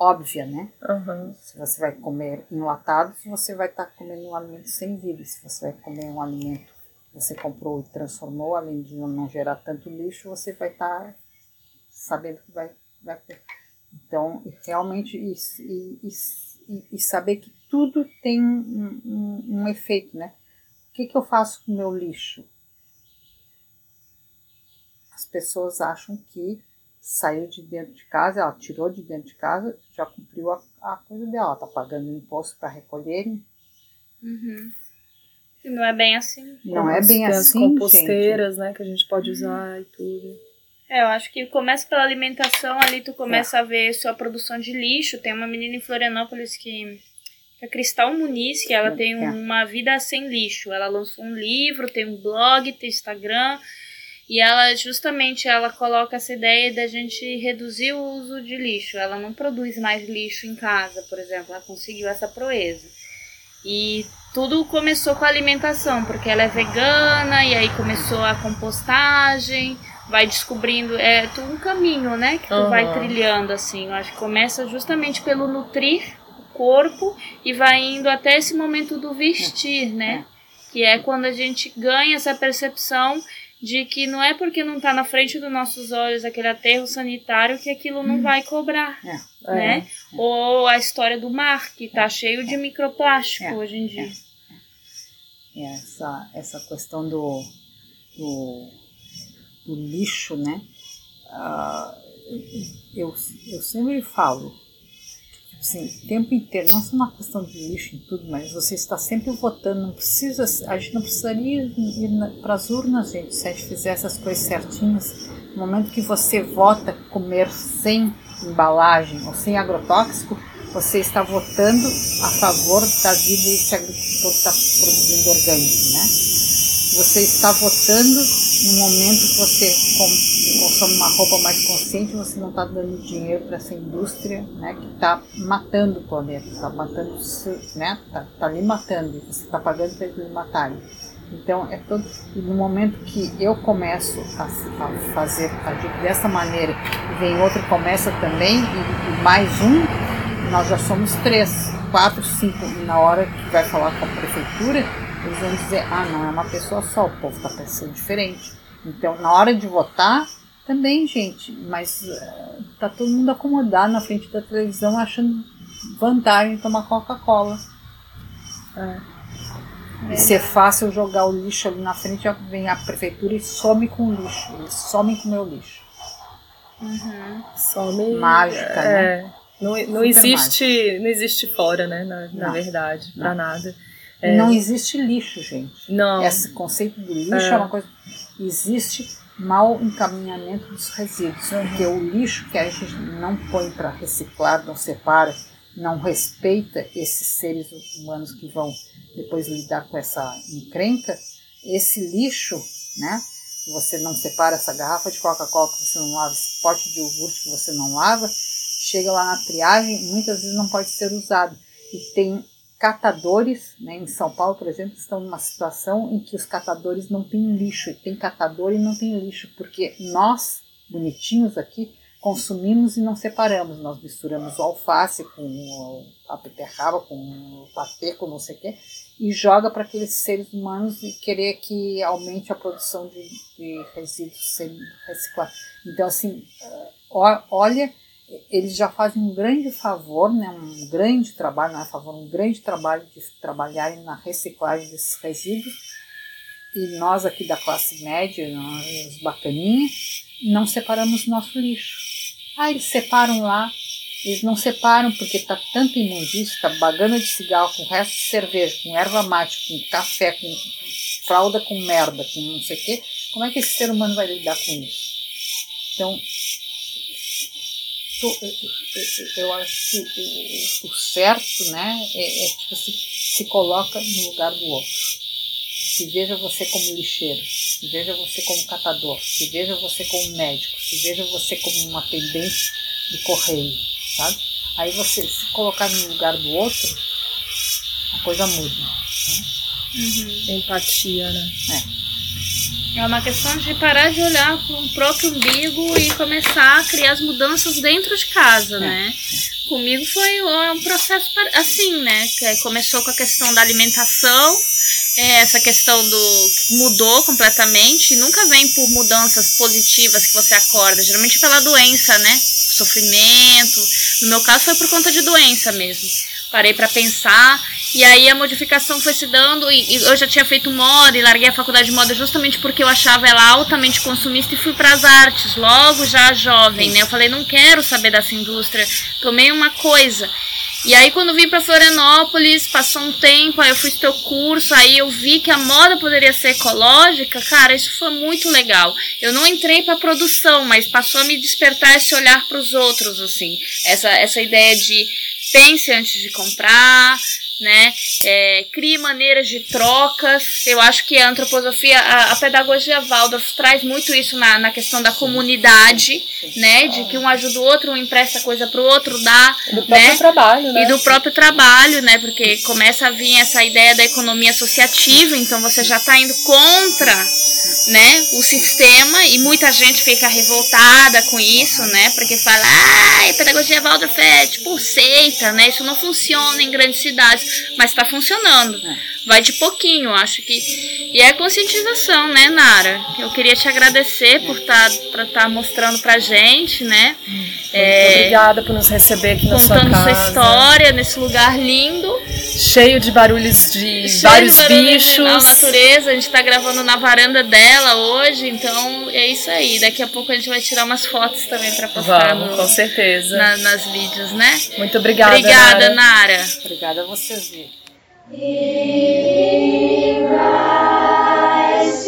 óbvia, né? Uhum. Se você vai comer enlatados, você vai estar comendo um alimento sem vida. Se você vai comer um alimento você comprou e transformou, além de não gerar tanto lixo, você vai estar tá sabendo que vai, vai. Então, realmente, e, e, e, e, saber que tudo tem um, um, um efeito, né? O que, que eu faço com o meu lixo? As pessoas acham que saiu de dentro de casa, ela tirou de dentro de casa, já cumpriu a, a coisa dela, ela tá pagando imposto para recolherem. Uhum. Não é bem assim. Não é bem as assim, composteiras, gente. né, que a gente pode usar e tudo. É, eu acho que começa pela alimentação, ali tu começa é. a ver sua produção de lixo. Tem uma menina em Florianópolis que a Cristal Muniz, que ela é. tem uma vida sem lixo. Ela lançou um livro, tem um blog, tem Instagram, e ela justamente ela coloca essa ideia da gente reduzir o uso de lixo. Ela não produz mais lixo em casa, por exemplo, ela conseguiu essa proeza. E tudo começou com a alimentação, porque ela é vegana e aí começou a compostagem, vai descobrindo, é um caminho, né, que tu uhum. vai trilhando assim. Eu acho que começa justamente pelo nutrir o corpo e vai indo até esse momento do vestir, né? Que é quando a gente ganha essa percepção de que não é porque não está na frente dos nossos olhos aquele aterro sanitário que aquilo não hum. vai cobrar, é. né? É. Ou a história do mar, que está cheio de microplástico é. hoje em dia. É. é. Essa, essa questão do, do, do lixo, né? Uh, eu, eu sempre falo, Sim, o tempo inteiro, não só uma questão de lixo em tudo, mas você está sempre votando, não precisa, a gente não precisaria ir para as urnas, gente, se a gente fizer essas coisas certinhas. No momento que você vota comer sem embalagem ou sem agrotóxico, você está votando a favor da vida que o agricultor está produzindo orgânico, né? Você está votando no momento que você consome uma roupa mais consciente, você não está dando dinheiro para essa indústria né, que está matando o planeta, está matando, né, tá, tá ali matando, você está pagando para eles matarem. Então, é todo. E no momento que eu começo a, a fazer agir dessa maneira, vem outro começa também, e, e, mais um, nós já somos três, quatro, cinco, e na hora que vai falar com a prefeitura, eles vão dizer: ah, não, é uma pessoa só, o povo está pensando diferente. Então, na hora de votar, também, gente, mas uh, tá todo mundo acomodado na frente da televisão achando vantagem tomar Coca-Cola. É. E ser fácil jogar o lixo ali na frente, vem a prefeitura e some com o lixo. Eles somem com o meu lixo. Uhum. Some. Mágica, é. né? Não, não existe, não existe fora, né? Na, na verdade, para nada. É. Não existe lixo, gente. Não. Esse conceito de lixo é, é uma coisa. Existe mau encaminhamento dos resíduos, uhum. porque o lixo que a gente não põe para reciclar, não separa, não respeita esses seres humanos que vão depois lidar com essa encrenca, esse lixo, né? Que você não separa essa garrafa de Coca-Cola que você não lava, esse pote de iogurte que você não lava, chega lá na triagem, muitas vezes não pode ser usado. E tem catadores, né, em São Paulo, por exemplo, estão numa situação em que os catadores não têm lixo, tem catador e não tem lixo, porque nós, bonitinhos aqui, consumimos e não separamos. Nós misturamos o alface com a beterraba, com o patê, com não sei o quê, e joga para aqueles seres humanos e querer que aumente a produção de, de resíduos reciclados. Então, assim, olha eles já fazem um grande favor, né, um grande trabalho, não é favor, um grande trabalho de trabalharem na reciclagem desses resíduos. E nós aqui da classe média, nós bacaninhas, não separamos nosso lixo. Ah, eles separam lá, eles não separam porque está tanto imundício, está bagana de cigarro, com resto de cerveja, com erva mate, com café, com fralda com merda, com não sei o quê. Como é que esse ser humano vai lidar com isso? Então, eu acho que o, o certo, né, é, é tipo assim, se coloca no lugar do outro. Se veja você como lixeiro, se veja você como catador, se veja você como médico, se veja você como um atendente de correio, sabe? Aí você se colocar no lugar do outro, a coisa muda. Né? Uhum. Empatia, né? É. É uma questão de parar de olhar para o próprio umbigo e começar a criar as mudanças dentro de casa, é. né? Comigo foi um processo assim, né? Que começou com a questão da alimentação é essa questão do mudou completamente e nunca vem por mudanças positivas que você acorda, geralmente pela doença, né? Sofrimento. No meu caso foi por conta de doença mesmo. Parei para pensar e aí a modificação foi se dando e, e eu já tinha feito moda e larguei a faculdade de moda justamente porque eu achava ela altamente consumista e fui para as artes logo já jovem, né? Eu falei não quero saber dessa indústria, tomei uma coisa e aí quando vim para Florianópolis, passou um tempo, aí eu fiz teu curso, aí eu vi que a moda poderia ser ecológica, cara, isso foi muito legal. Eu não entrei para produção, mas passou a me despertar esse olhar para os outros assim. Essa essa ideia de pense antes de comprar, né? É, crie maneiras de trocas. Eu acho que a antroposofia, a, a pedagogia Waldorf traz muito isso na, na questão da comunidade, né? De que um ajuda o outro, um empresta coisa para o outro, dá. Do próprio né? trabalho, né? E do próprio trabalho, né? Porque começa a vir essa ideia da economia associativa, então você já está indo contra né, o sistema e muita gente fica revoltada com isso, né? Porque fala, ah, pedagogia Waldorf é tipo seita, né? Isso não funciona em grandes cidades, mas está funcionando. Vai de pouquinho, acho que. E é conscientização, né, Nara? Eu queria te agradecer por estar tá, tá mostrando pra gente, né? É, obrigada por nos receber aqui na sua casa. Contando sua história nesse lugar lindo. Cheio de barulhos de Cheio vários de bichos. Na natureza, a gente tá gravando na varanda dela hoje, então é isso aí. Daqui a pouco a gente vai tirar umas fotos também para postar Vamos, no, com certeza. Na, nas vídeos, né? Muito obrigada. Obrigada, Nara. Nara. Obrigada a vocês, Vitor. He rise